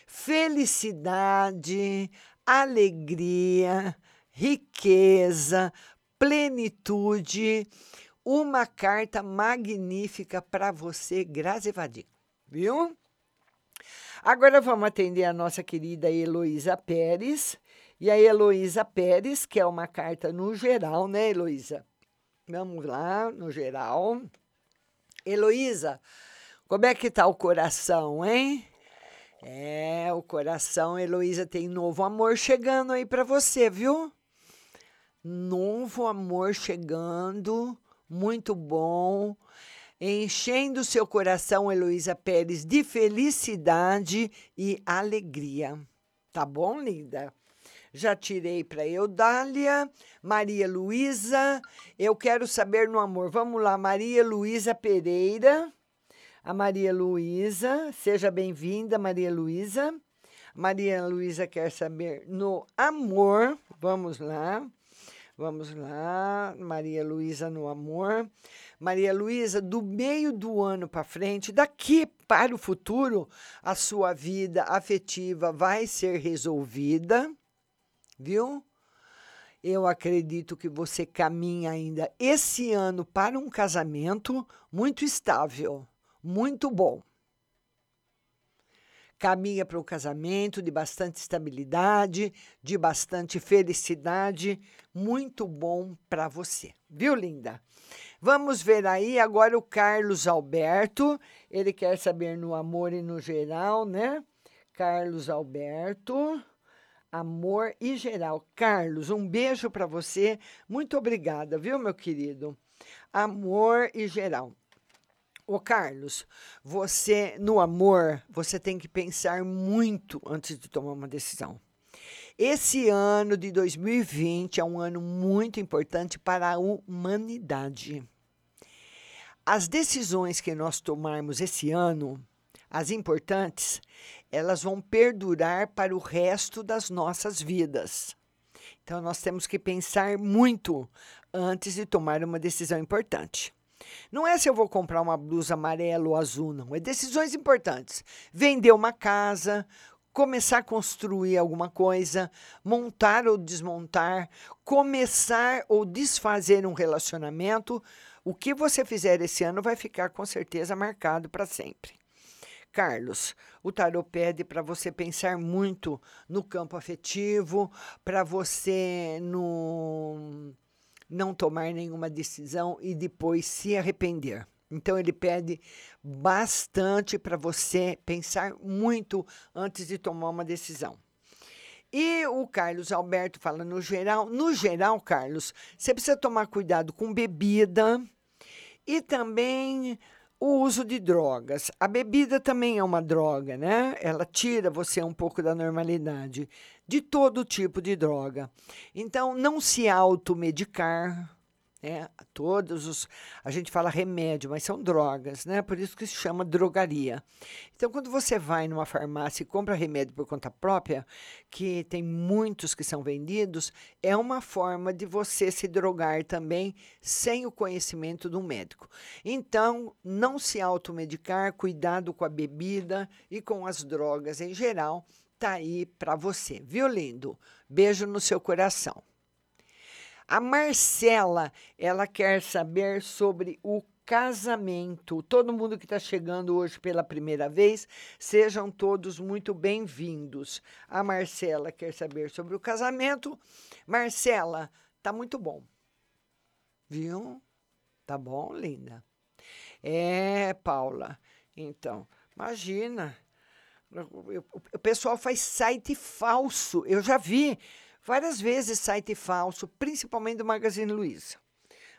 Felicidade, alegria, riqueza, plenitude. Uma carta magnífica para você, Grazi Vadinho. Viu? Agora vamos atender a nossa querida Heloísa Pérez. E a Heloísa Pérez, que é uma carta no geral, né, Heloísa? Vamos lá, no geral. Heloísa, como é que tá o coração, hein? É, o coração, Heloísa, tem novo amor chegando aí para você, viu? Novo amor chegando, muito bom enchendo seu coração, Heloísa Pérez, de felicidade e alegria. Tá bom, linda? Já tirei para Eudália, Maria Luísa. Eu quero saber no amor. Vamos lá, Maria Luísa Pereira. A Maria Luísa, seja bem-vinda, Maria Luísa. Maria Luísa quer saber no amor. Vamos lá. Vamos lá, Maria Luísa no amor. Maria Luísa, do meio do ano para frente, daqui para o futuro, a sua vida afetiva vai ser resolvida, viu? Eu acredito que você caminha ainda esse ano para um casamento muito estável, muito bom. Caminha para um casamento de bastante estabilidade, de bastante felicidade, muito bom para você. Viu, linda? Vamos ver aí agora o Carlos Alberto. Ele quer saber no amor e no geral, né? Carlos Alberto amor e geral. Carlos, um beijo para você. Muito obrigada, viu, meu querido? Amor e geral. Ô Carlos, você no amor, você tem que pensar muito antes de tomar uma decisão. Esse ano de 2020 é um ano muito importante para a humanidade. As decisões que nós tomarmos esse ano, as importantes, elas vão perdurar para o resto das nossas vidas. Então, nós temos que pensar muito antes de tomar uma decisão importante. Não é se eu vou comprar uma blusa amarela ou azul, não. É decisões importantes. Vender uma casa, começar a construir alguma coisa, montar ou desmontar, começar ou desfazer um relacionamento. O que você fizer esse ano vai ficar com certeza marcado para sempre. Carlos, o tarot pede para você pensar muito no campo afetivo, para você no, não tomar nenhuma decisão e depois se arrepender. Então ele pede bastante para você pensar muito antes de tomar uma decisão. E o Carlos Alberto fala no geral, no geral, Carlos, você precisa tomar cuidado com bebida e também o uso de drogas. A bebida também é uma droga, né? Ela tira você um pouco da normalidade de todo tipo de droga. Então, não se automedicar. Né? Todos os. A gente fala remédio, mas são drogas, né? Por isso que se chama drogaria. Então, quando você vai numa farmácia e compra remédio por conta própria, que tem muitos que são vendidos, é uma forma de você se drogar também sem o conhecimento do médico. Então, não se automedicar, cuidado com a bebida e com as drogas em geral, tá aí para você, viu, lindo? Beijo no seu coração. A Marcela, ela quer saber sobre o casamento. Todo mundo que está chegando hoje pela primeira vez, sejam todos muito bem-vindos. A Marcela quer saber sobre o casamento. Marcela, tá muito bom. Viu? Tá bom, linda? É, Paula. Então, imagina. O pessoal faz site falso. Eu já vi várias vezes site falso, principalmente do Magazine Luiza.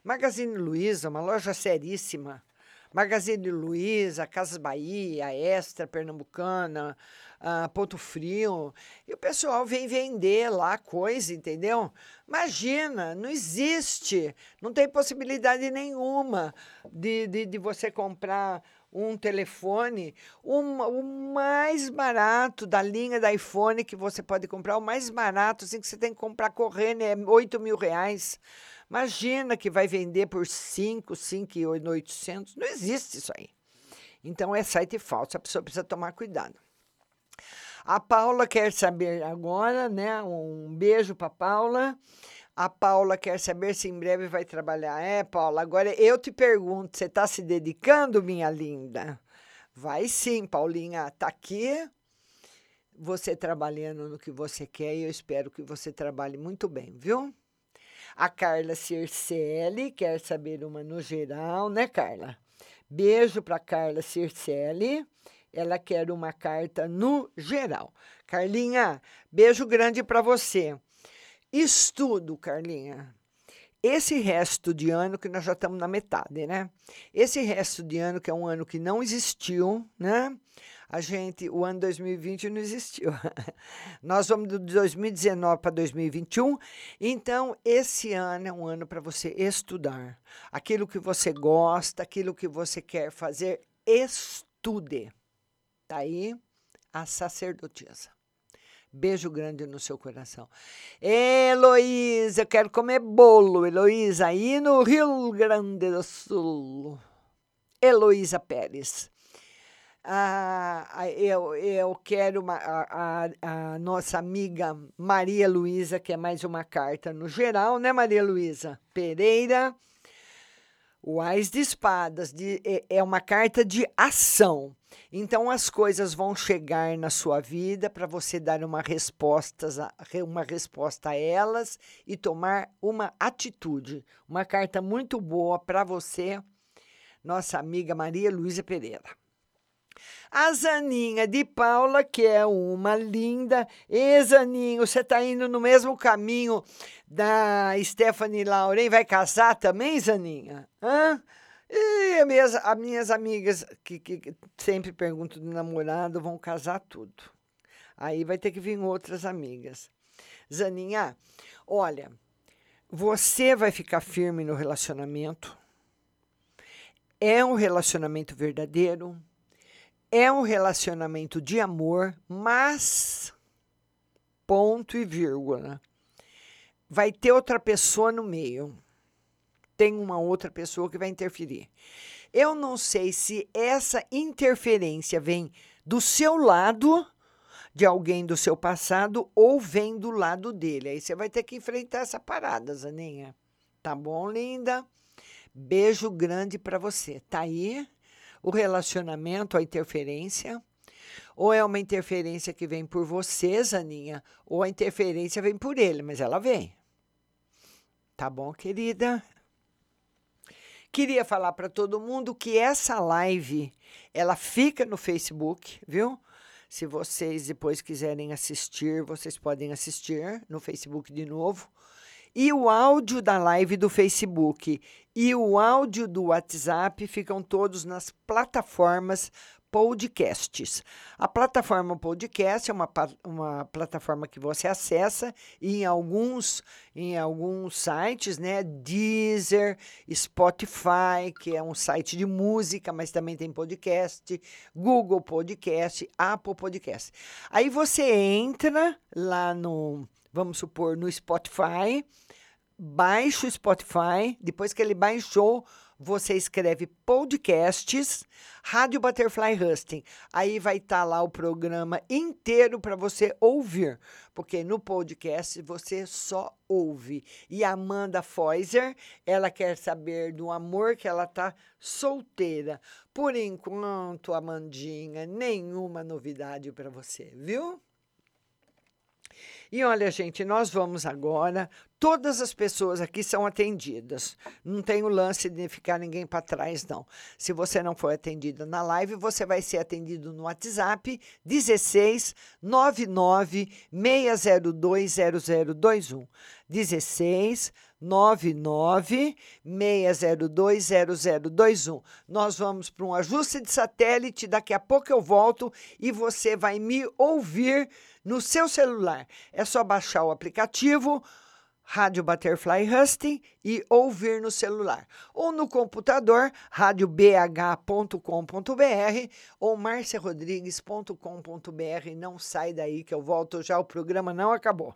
Magazine Luiza, uma loja seríssima. Magazine Luiza, Casas Bahia, Extra, Pernambucana, uh, Ponto Frio. E o pessoal vem vender lá coisa, entendeu? Imagina, não existe, não tem possibilidade nenhuma de, de, de você comprar um telefone, o mais barato da linha da iPhone que você pode comprar, o mais barato, assim, que você tem que comprar correndo, é 8 mil reais. Imagina que vai vender por 5, 5 e 800. Não existe isso aí. Então é site falso, a pessoa precisa tomar cuidado. A Paula quer saber agora, né? Um beijo para Paula. A Paula quer saber se em breve vai trabalhar. É, Paula, agora eu te pergunto, você está se dedicando, minha linda? Vai sim, Paulinha. Está aqui você trabalhando no que você quer e eu espero que você trabalhe muito bem, viu? A Carla Circelli quer saber uma no geral, né, Carla? Beijo para Carla Circelli. Ela quer uma carta no geral. Carlinha, beijo grande para você. Estudo, Carlinha. Esse resto de ano, que nós já estamos na metade, né? Esse resto de ano, que é um ano que não existiu, né? A gente, o ano 2020 não existiu. *laughs* nós vamos de 2019 para 2021. Então, esse ano é um ano para você estudar. Aquilo que você gosta, aquilo que você quer fazer, estude. Tá aí a sacerdotisa. Beijo grande no seu coração. Heloísa, eu quero comer bolo. Heloísa, aí no Rio Grande do Sul. Heloísa Pérez. Ah, ah, eu, eu quero uma, a, a, a nossa amiga Maria Luísa, que é mais uma carta no geral, né, Maria Luísa? Pereira. O Ais de Espadas de, é, é uma carta de ação. Então as coisas vão chegar na sua vida para você dar uma resposta, uma resposta a elas e tomar uma atitude. Uma carta muito boa para você, nossa amiga Maria Luísa Pereira. A Zaninha de Paula, que é uma linda. E Zaninho, você está indo no mesmo caminho da Stephanie Lauren? Vai casar também, Zaninha? Hã? E as minhas, as minhas amigas que, que, que sempre perguntam do namorado vão casar tudo. Aí vai ter que vir outras amigas. Zaninha, olha, você vai ficar firme no relacionamento. É um relacionamento verdadeiro é um relacionamento de amor, mas ponto e vírgula. Vai ter outra pessoa no meio. Tem uma outra pessoa que vai interferir. Eu não sei se essa interferência vem do seu lado, de alguém do seu passado, ou vem do lado dele. Aí você vai ter que enfrentar essa parada, Zaninha. Tá bom, linda? Beijo grande para você. Tá aí? o relacionamento, a interferência, ou é uma interferência que vem por você, Zaninha, ou a interferência vem por ele, mas ela vem. Tá bom, querida? Queria falar para todo mundo que essa live, ela fica no Facebook, viu? Se vocês depois quiserem assistir, vocês podem assistir no Facebook de novo. E o áudio da live do Facebook e o áudio do WhatsApp ficam todos nas plataformas podcasts. A plataforma podcast é uma, uma plataforma que você acessa em alguns em alguns sites, né? Deezer, Spotify, que é um site de música, mas também tem podcast, Google Podcast, Apple Podcast. Aí você entra lá no vamos supor, no Spotify, baixa o Spotify, depois que ele baixou, você escreve podcasts, Rádio Butterfly Husting. Aí vai estar tá lá o programa inteiro para você ouvir, porque no podcast você só ouve. E a Amanda Foiser, ela quer saber do amor que ela tá solteira. Por enquanto, Amandinha, nenhuma novidade para você, viu? E olha, gente, nós vamos agora. Todas as pessoas aqui são atendidas. Não tem o lance de ficar ninguém para trás, não. Se você não for atendido na live, você vai ser atendido no WhatsApp 16 99 602 0021. 16 99 602 0021. Nós vamos para um ajuste de satélite. Daqui a pouco eu volto e você vai me ouvir no seu celular. É só baixar o aplicativo Rádio Butterfly Husting e ouvir no celular. Ou no computador, radiobh.com.br ou marciarodrigues.com.br. Não sai daí que eu volto já, o programa não acabou.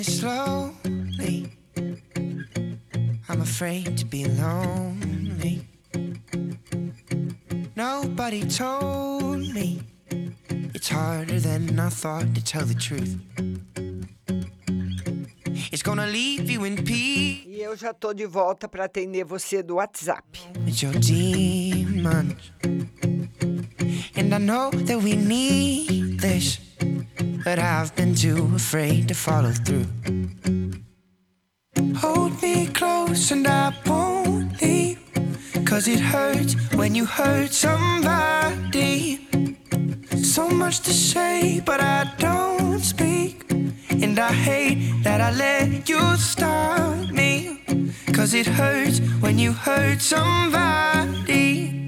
It slowly. I'm afraid to be lonely. Nobody told me it's harder than I thought to tell the truth. It's gonna leave you in peace E eu já tô de volta para atender você do WhatsApp. with your demons. And I know that we need this, but I've been too afraid to follow through. Hold me close and I won't leave. Cause it hurts when you hurt somebody. So much to say, but I don't speak. And I hate that I let you stop me. Cause it hurts when you hurt somebody.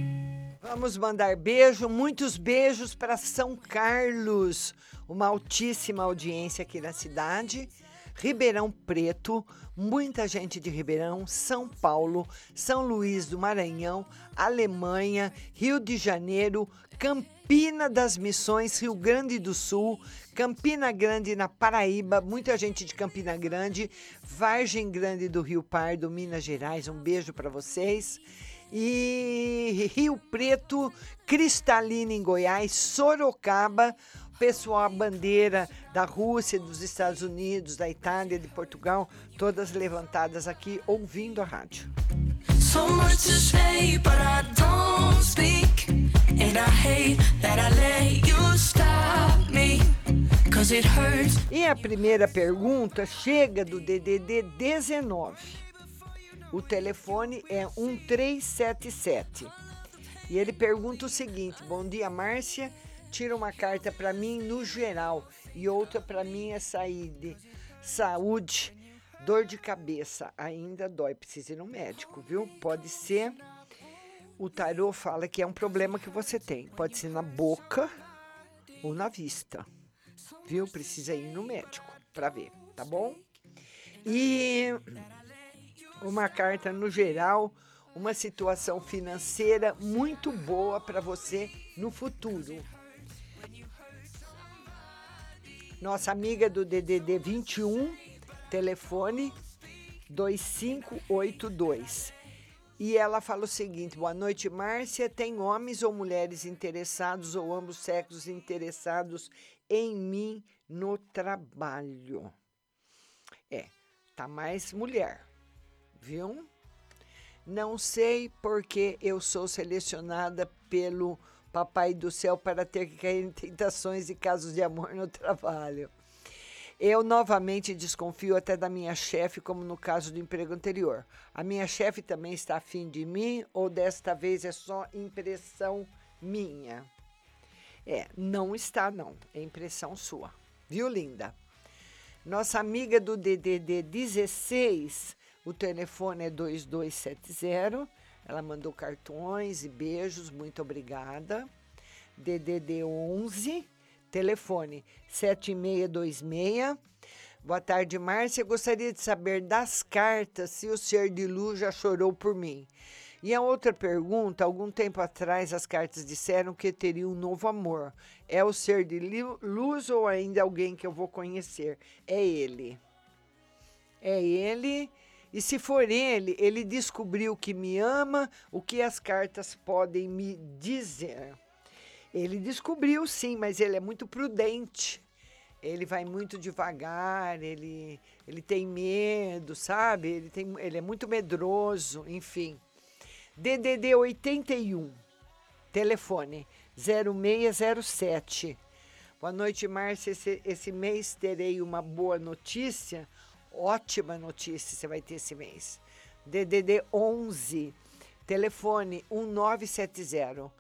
Vamos mandar beijo, muitos beijos para São Carlos, uma altíssima audiência aqui na cidade. Ribeirão Preto, muita gente de Ribeirão, São Paulo, São Luís do Maranhão, Alemanha, Rio de Janeiro, Campina das Missões, Rio Grande do Sul, Campina Grande na Paraíba, muita gente de Campina Grande, Vargem Grande do Rio Pardo, Minas Gerais. Um beijo para vocês. E Rio Preto, Cristalina em Goiás, Sorocaba, pessoal a bandeira da Rússia, dos Estados Unidos, da Itália, de Portugal, todas levantadas aqui ouvindo a rádio. So much to say, but I don't speak. And I hate that I let you stop me. Cause it hurts. E a primeira pergunta chega do DDD 19. O telefone é 1377. E ele pergunta o seguinte: Bom dia, Márcia. Tira uma carta para mim no geral e outra para minha saída. Saúde, dor de cabeça, ainda dói, precisa ir no médico, viu? Pode ser. O tarô fala que é um problema que você tem. Pode ser na boca ou na vista. Viu? Precisa ir no médico para ver, tá bom? E uma carta no geral, uma situação financeira muito boa para você no futuro. Nossa amiga do DDD 21, telefone 2582. E ela fala o seguinte: Boa noite, Márcia. Tem homens ou mulheres interessados ou ambos sexos interessados em mim no trabalho? É, tá mais mulher, viu? Não sei porque eu sou selecionada pelo Papai do Céu para ter que cair em tentações e casos de amor no trabalho. Eu novamente desconfio até da minha chefe, como no caso do emprego anterior. A minha chefe também está afim de mim ou desta vez é só impressão minha? É, não está não, é impressão sua. Viu, linda? Nossa amiga do DDD 16, o telefone é 2270. Ela mandou cartões e beijos, muito obrigada. DDD 11, telefone 7626. Boa tarde, Márcia. Gostaria de saber das cartas se o ser de luz já chorou por mim. E a outra pergunta: algum tempo atrás as cartas disseram que teria um novo amor. É o ser de luz ou ainda alguém que eu vou conhecer? É ele. É ele. E se for ele, ele descobriu que me ama, o que as cartas podem me dizer? Ele descobriu sim, mas ele é muito prudente. Ele vai muito devagar, ele, ele tem medo, sabe? Ele, tem, ele é muito medroso, enfim. DDD 81, telefone 0607. Boa noite, Márcia. Esse, esse mês terei uma boa notícia ótima notícia você vai ter esse mês. DDD 11, telefone 1970.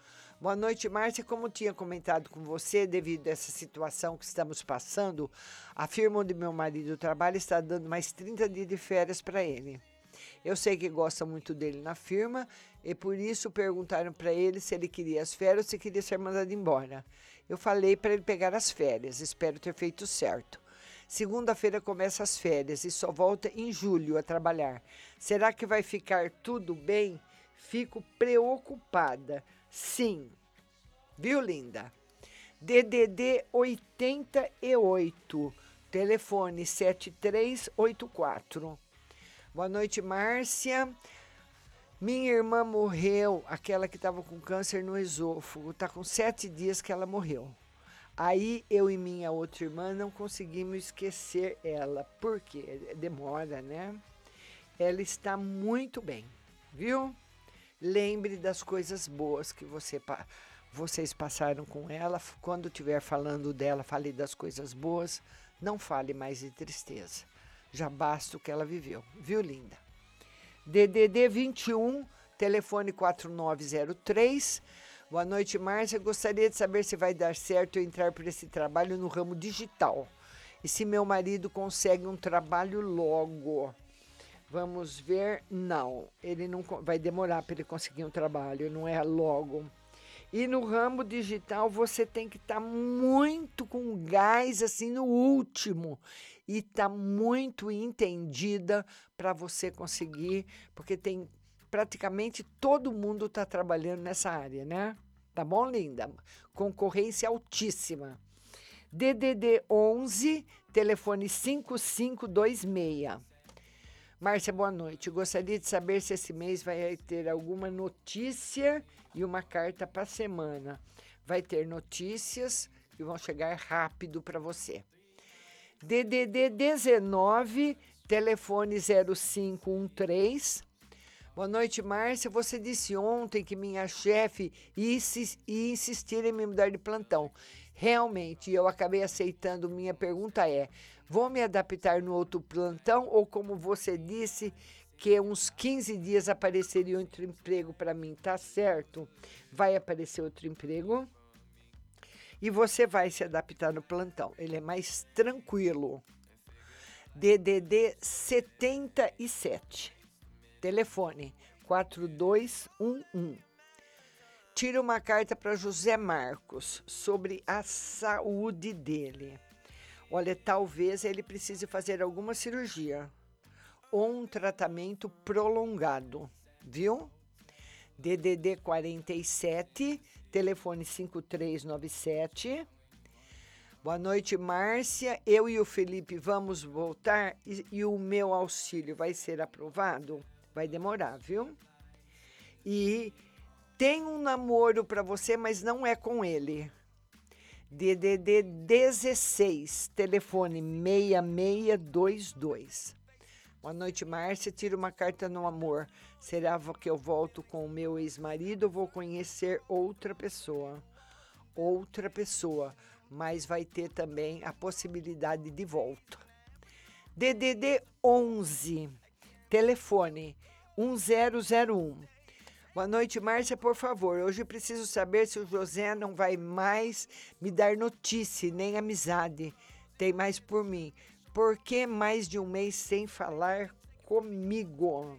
Boa noite, Márcia. Como tinha comentado com você, devido a essa situação que estamos passando, a firma onde meu marido trabalha está dando mais 30 dias de férias para ele. Eu sei que gosta muito dele na firma e por isso perguntaram para ele se ele queria as férias ou se queria ser mandado embora. Eu falei para ele pegar as férias, espero ter feito certo. Segunda-feira começa as férias e só volta em julho a trabalhar. Será que vai ficar tudo bem? Fico preocupada. Sim. Viu, linda? DDD 88, telefone 7384. Boa noite, Márcia. Minha irmã morreu, aquela que estava com câncer no esôfago. Está com sete dias que ela morreu. Aí eu e minha outra irmã não conseguimos esquecer ela. Por quê? Demora, né? Ela está muito bem, viu? Lembre das coisas boas que você, vocês passaram com ela. Quando estiver falando dela, fale das coisas boas. Não fale mais de tristeza. Já basta o que ela viveu, viu, linda? DDD 21, telefone 4903. Boa noite, Márcia. Gostaria de saber se vai dar certo eu entrar por esse trabalho no ramo digital. E se meu marido consegue um trabalho logo. Vamos ver. Não, ele não vai demorar para ele conseguir um trabalho, não é logo. E no ramo digital você tem que estar tá muito com gás assim no último e estar tá muito entendida para você conseguir, porque tem praticamente todo mundo está trabalhando nessa área, né? Tá bom, linda? Concorrência altíssima. DDD 11, telefone 5526. Márcia, boa noite. Gostaria de saber se esse mês vai ter alguma notícia e uma carta para semana. Vai ter notícias que vão chegar rápido para você. DDD 19, telefone 0513. Boa noite, Márcia. Você disse ontem que minha chefe ia insistir em me mudar de plantão. Realmente, eu acabei aceitando. Minha pergunta é: vou me adaptar no outro plantão ou, como você disse, que uns 15 dias apareceria outro emprego para mim, tá certo? Vai aparecer outro emprego e você vai se adaptar no plantão. Ele é mais tranquilo. DDD 77. Telefone 4211. Tira uma carta para José Marcos sobre a saúde dele. Olha, talvez ele precise fazer alguma cirurgia ou um tratamento prolongado, viu? DDD 47, telefone 5397. Boa noite, Márcia. Eu e o Felipe vamos voltar e, e o meu auxílio vai ser aprovado? Vai demorar, viu? E tem um namoro para você, mas não é com ele. DDD 16, telefone 6622. Boa noite, Márcia. Tira uma carta no amor. Será que eu volto com o meu ex-marido ou vou conhecer outra pessoa? Outra pessoa, mas vai ter também a possibilidade de volta. DDD 11, telefone 1001. Boa noite, Márcia, por favor. Hoje preciso saber se o José não vai mais me dar notícia, nem amizade. Tem mais por mim. Por que mais de um mês sem falar comigo?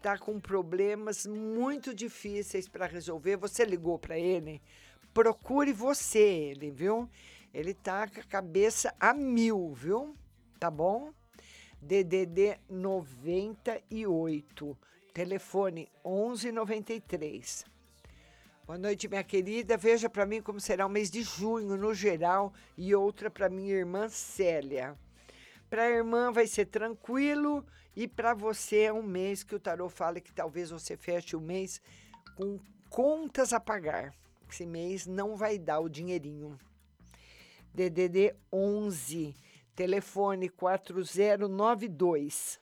Tá com problemas muito difíceis para resolver. Você ligou para ele? Procure você ele, viu? Ele tá com a cabeça a mil, viu? Tá bom? DDD 98, telefone 1193. Boa noite, minha querida. Veja para mim como será o mês de junho no geral e outra para minha irmã Célia. Para a irmã vai ser tranquilo e para você é um mês que o tarô fala que talvez você feche o mês com contas a pagar. Esse mês não vai dar o dinheirinho. DDD 11, telefone 4092.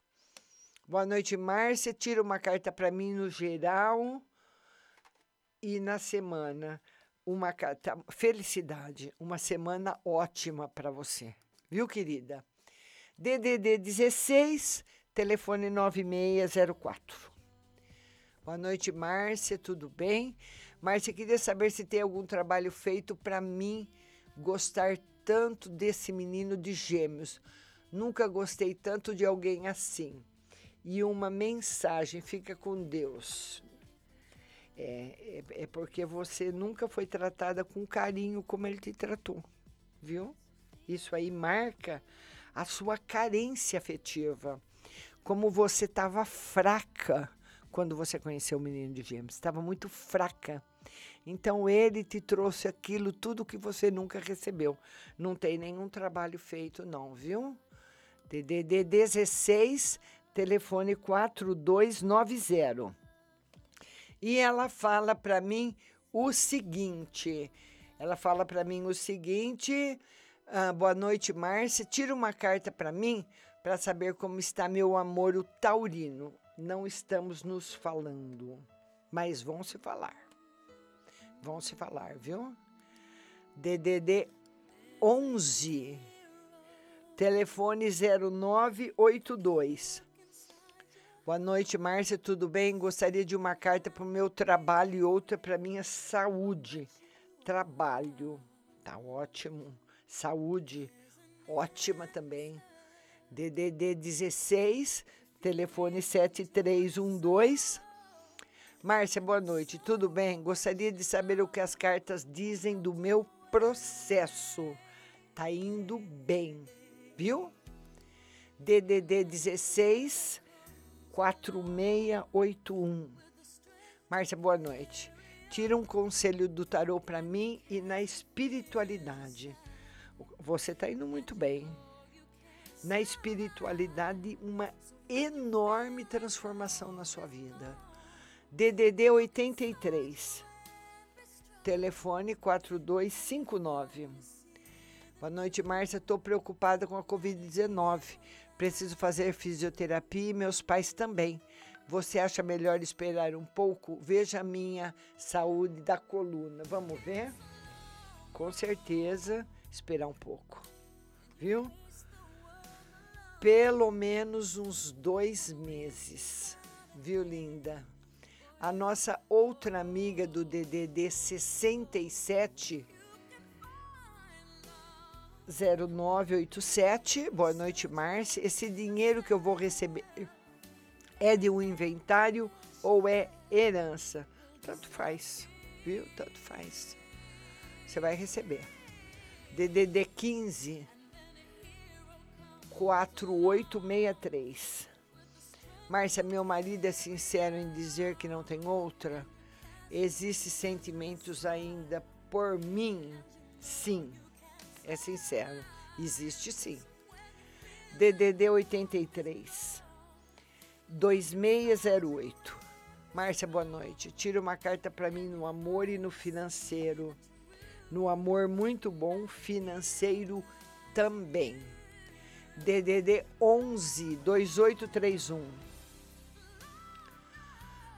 Boa noite, Márcia. Tira uma carta para mim no geral e na semana uma carta felicidade, uma semana ótima para você. Viu, querida? DDD 16, telefone 9604. Boa noite, Márcia, tudo bem? Márcia, queria saber se tem algum trabalho feito para mim gostar tanto desse menino de gêmeos. Nunca gostei tanto de alguém assim. E uma mensagem, fica com Deus. É, é, é, porque você nunca foi tratada com carinho como ele te tratou, viu? Isso aí marca a sua carência afetiva. Como você estava fraca quando você conheceu o menino de gêmeos. Estava muito fraca. Então ele te trouxe aquilo, tudo que você nunca recebeu. Não tem nenhum trabalho feito, não, viu? DDD 16, telefone 4290. E ela fala para mim o seguinte: ela fala para mim o seguinte. ah, boa noite, Márcia. Tira uma carta para mim para saber como está meu amor, o taurino. Não estamos nos falando, mas vão se falar. Vão se falar, viu? DDD 11, telefone 0982. Boa noite, Márcia, tudo bem? Gostaria de uma carta para o meu trabalho e outra para minha saúde. Trabalho, tá ótimo. Saúde, ótima também. DDD 16, telefone 7312. Márcia, boa noite, tudo bem? Gostaria de saber o que as cartas dizem do meu processo. Tá indo bem, viu? DDD 16 4681. Márcia, boa noite. Tira um conselho do tarô para mim e na espiritualidade. Você tá indo muito bem. Na espiritualidade, uma enorme transformação na sua vida. DDD 83. Telefone 4259. Boa noite, Márcia. Estou preocupada com a Covid-19. Preciso fazer fisioterapia e meus pais também. Você acha melhor esperar um pouco? Veja a minha saúde da coluna. Vamos ver? Com certeza, esperar um pouco. Viu? Pelo menos uns dois meses. Viu, linda? A nossa outra amiga do DDD 67 0987. Boa noite, Márcia. Esse dinheiro que eu vou receber é de um inventário ou é herança? Tanto faz, viu? Tanto faz. Você vai receber. DDD 15 4863. Márcia, meu marido é sincero em dizer que não tem outra? Existem sentimentos ainda por mim? Sim é sincero. Existe sim. DDD 83 2608. Márcia, boa noite. Tira uma carta para mim no amor e no financeiro. No amor muito bom, financeiro também. DDD 11 2831.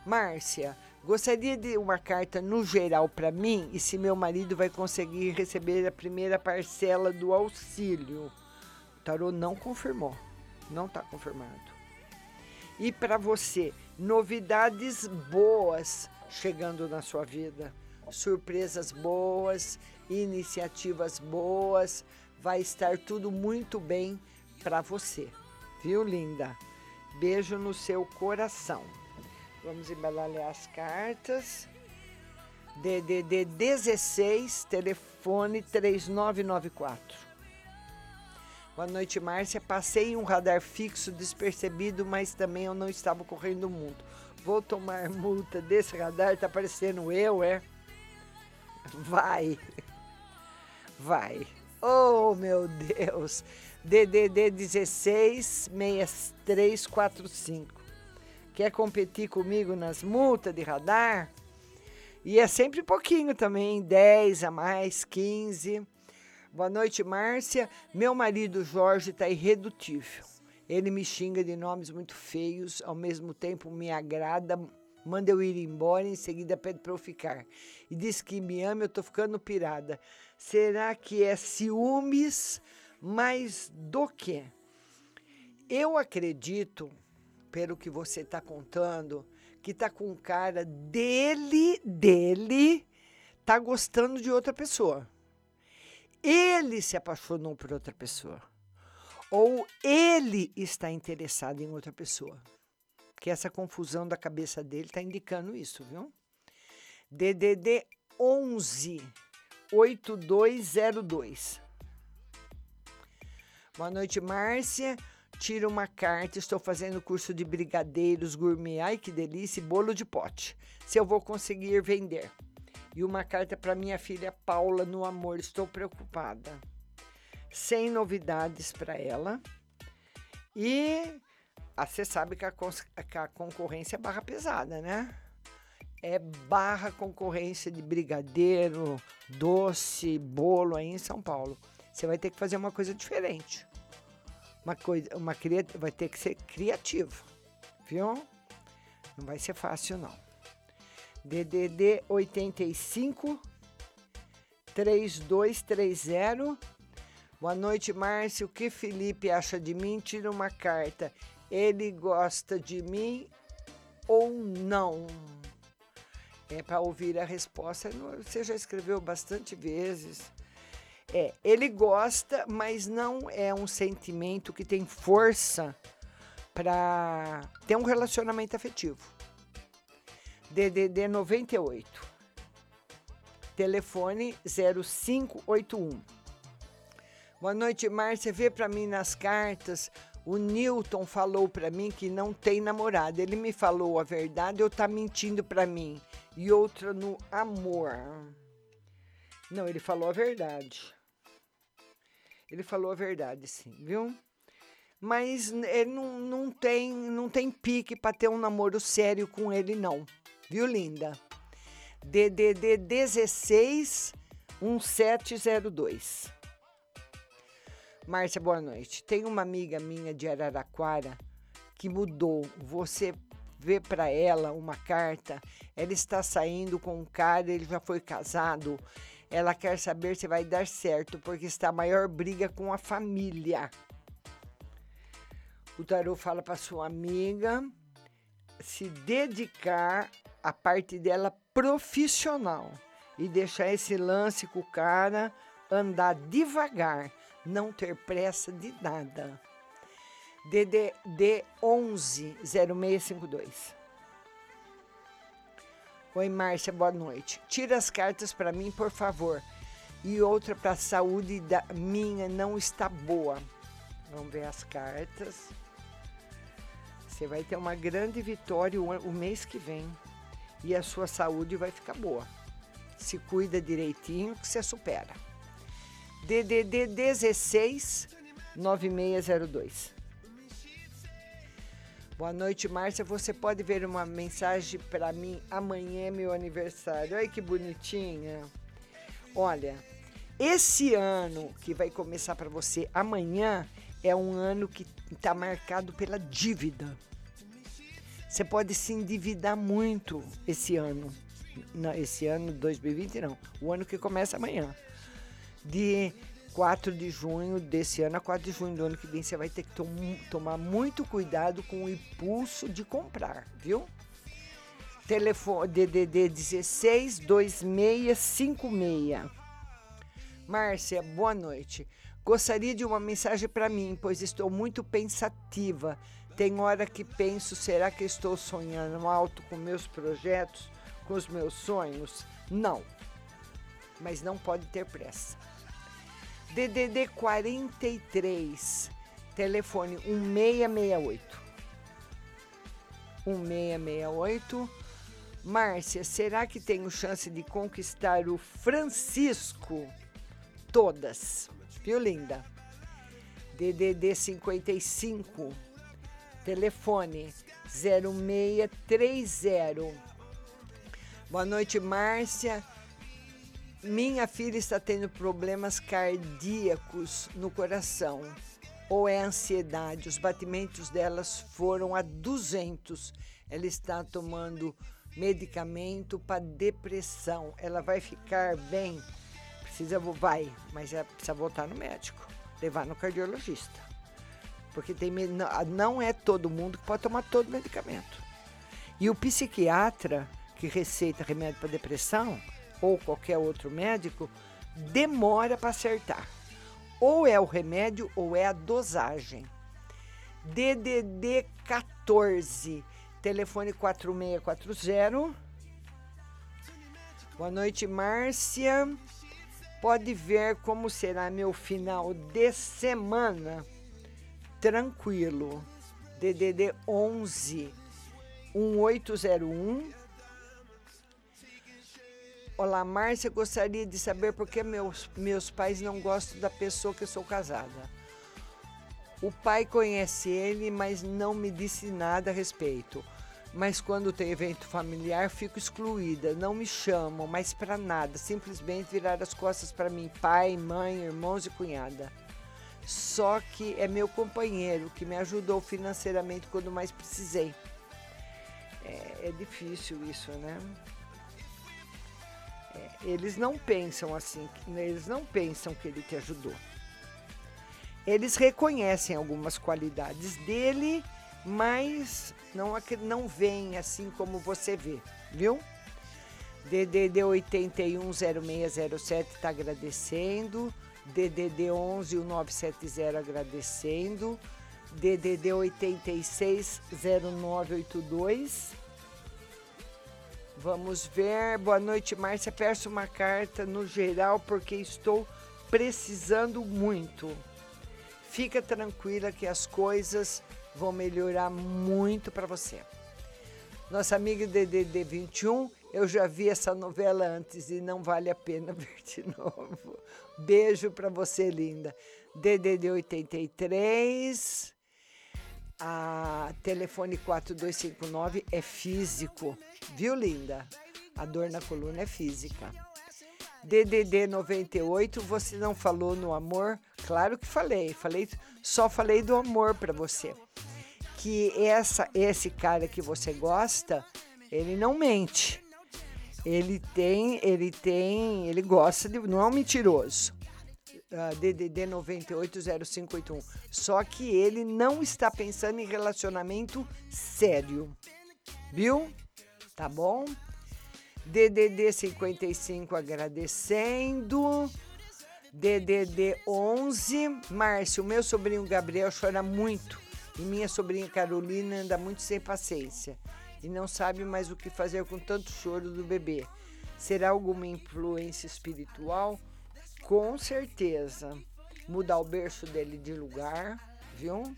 Márcia, Gostaria de uma carta no geral para mim e se meu marido vai conseguir receber a primeira parcela do auxílio. O tarô não confirmou, não está confirmado. E para você, novidades boas chegando na sua vida, surpresas boas, iniciativas boas, vai estar tudo muito bem para você, viu, linda? Beijo no seu coração. Vamos embaralhar as cartas. DDD 16, telefone 3994. Boa noite, Márcia. Passei um radar fixo despercebido, mas também eu não estava correndo muito. Vou tomar multa desse radar, tá parecendo eu, é? Vai. Vai. Oh, meu Deus. DDD 16 6345 quer competir comigo nas multas de radar? E é sempre pouquinho também, 10 a mais, 15. Boa noite, Márcia. Meu marido Jorge está irredutível. Ele me xinga de nomes muito feios, ao mesmo tempo me agrada, manda eu ir embora, em seguida pede para eu ficar. E diz que me ama, eu tô ficando pirada. Será que é ciúmes mais do que? Eu acredito pelo que você está contando, que tá com cara dele, dele, tá gostando de outra pessoa. Ele se apaixonou por outra pessoa. Ou ele está interessado em outra pessoa. Que essa confusão da cabeça dele está indicando isso, viu? DDD 11 8202. Boa noite, Márcia. Tira uma carta, estou fazendo curso de brigadeiros gourmet. Ai, que delícia, bolo de pote. Se eu vou conseguir vender. E uma carta para minha filha Paula no amor. Estou preocupada. Sem novidades para ela. E ah, você sabe que a, que a concorrência é barra pesada, né? É barra concorrência de brigadeiro, doce, bolo aí em São Paulo. Você vai ter que fazer uma coisa diferente. Uma coisa, uma vai ter que ser criativo, viu? Não vai ser fácil não. DDD 85 3230 Boa noite, Márcio. O que Felipe acha de mim? Tira uma carta. Ele gosta de mim ou não? É para ouvir a resposta. Você já escreveu bastante vezes. É, ele gosta, mas não é um sentimento que tem força para ter um relacionamento afetivo. DDD 98. Telefone 0581. Boa noite, Márcia. Vê para mim nas cartas. O Newton falou para mim que não tem namorada. Ele me falou a verdade ou tá mentindo para mim? E outra no amor. Não, ele falou a verdade. Ele falou a verdade, sim, viu? Mas ele não, não tem não tem pique para ter um namoro sério com ele, não. Viu, linda? DDD 16 1702. Márcia, boa noite. Tem uma amiga minha de Araraquara que mudou. Você vê para ela uma carta. Ela está saindo com um cara, ele já foi casado. Ela quer saber se vai dar certo, porque está a maior briga com a família. O tarô fala para sua amiga se dedicar à parte dela profissional e deixar esse lance com o cara andar devagar, não ter pressa de nada. DDD 11 0652. Oi, Márcia, boa noite. Tira as cartas para mim, por favor. E outra para a saúde da minha não está boa. Vamos ver as cartas. Você vai ter uma grande vitória o, mês que vem. E a sua saúde vai ficar boa. Se cuida direitinho que você supera. DDD 16 9602. Boa noite, Márcia. Você pode ver uma mensagem para mim? Amanhã é meu aniversário. Olha que bonitinha. Olha, esse ano que vai começar para você amanhã é um ano que está marcado pela dívida. Você pode se endividar muito esse ano. Não, esse ano 2020 não. O ano que começa amanhã. De 4 de junho desse ano a 4 de junho do ano que vem, você vai ter que tom- tomar muito cuidado com o impulso de comprar, viu? Telefone DDD 16 2656. Márcia, boa noite. Gostaria de uma mensagem para mim, pois estou muito pensativa. Tem hora que penso, será que estou sonhando alto com meus projetos, com os meus sonhos? Não. Mas não pode ter pressa. DDD 43, telefone 1668. 1668. Márcia, será que tenho chance de conquistar o Francisco? Todas. Viu, linda? DDD 55, telefone 0630. Boa noite, Márcia. Minha filha está tendo problemas cardíacos no coração. Ou é ansiedade? Os batimentos delas foram a 200. Ela está tomando medicamento para depressão. Ela vai ficar bem. Precisa, vai, mas ela precisa voltar no médico, levar no cardiologista. Porque tem, não é todo mundo que pode tomar todo medicamento. E o psiquiatra que receita remédio para depressão, ou qualquer outro médico, demora para acertar. Ou é o remédio ou é a dosagem. DDD 14, telefone 4640. Boa noite, Márcia. Pode ver como será meu final de semana. Tranquilo. DDD 11 1801. Olá, Márcia, gostaria de saber por que meus, meus pais não gostam da pessoa que eu sou casada. O pai conhece ele, mas não me disse nada a respeito. Mas quando tem evento familiar, fico excluída. Não me chamam, mas para nada. Simplesmente virar as costas para mim, pai, mãe, irmãos e cunhada. Só que é meu companheiro que me ajudou financeiramente quando mais precisei. É, é difícil isso, né? É, eles não pensam assim, eles não pensam que ele te ajudou. Eles reconhecem algumas qualidades dele, mas não, não veem assim como você vê, viu? DDD 810607 está agradecendo. DDD 11 970 agradecendo. DDD 860982. Vamos ver. Boa noite, Márcia. Peço uma carta no geral porque estou precisando muito. Fica tranquila que as coisas vão melhorar muito para você. Nossa amiga DDD 21, eu já vi essa novela antes e não vale a pena *laughs* ver de novo. Beijo para você, linda. DDD 83, a telefone 4259 é físico, viu, linda? A dor na coluna é física. DDD 98, você não falou no amor? Claro que falei, falei, só falei do amor para você. Que essa esse cara que você gosta, ele não mente. Ele tem, ele tem, ele gosta de, não é um mentiroso. DDD 980581. Só que ele não está pensando em relacionamento sério. Viu? Tá bom? DDD 55 agradecendo. DDD 11. Márcio, meu sobrinho Gabriel chora muito e minha sobrinha Carolina anda muito sem paciência e não sabe mais o que fazer com tanto choro do bebê. Será alguma influência espiritual? Com certeza. Mudar o berço dele de lugar, viu?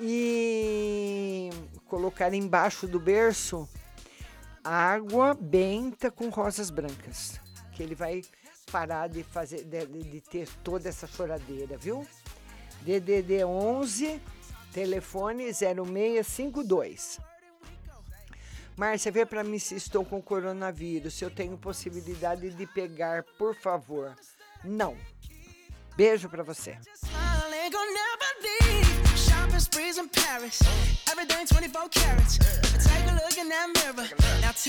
E colocar embaixo do berço água benta com rosas brancas, que ele vai parar de fazer de, de ter toda essa choradeira, viu? DDD 11 telefone 0652. Márcia, vê para mim se estou com coronavírus, se eu tenho possibilidade de pegar, por favor. Não. Beijo para você.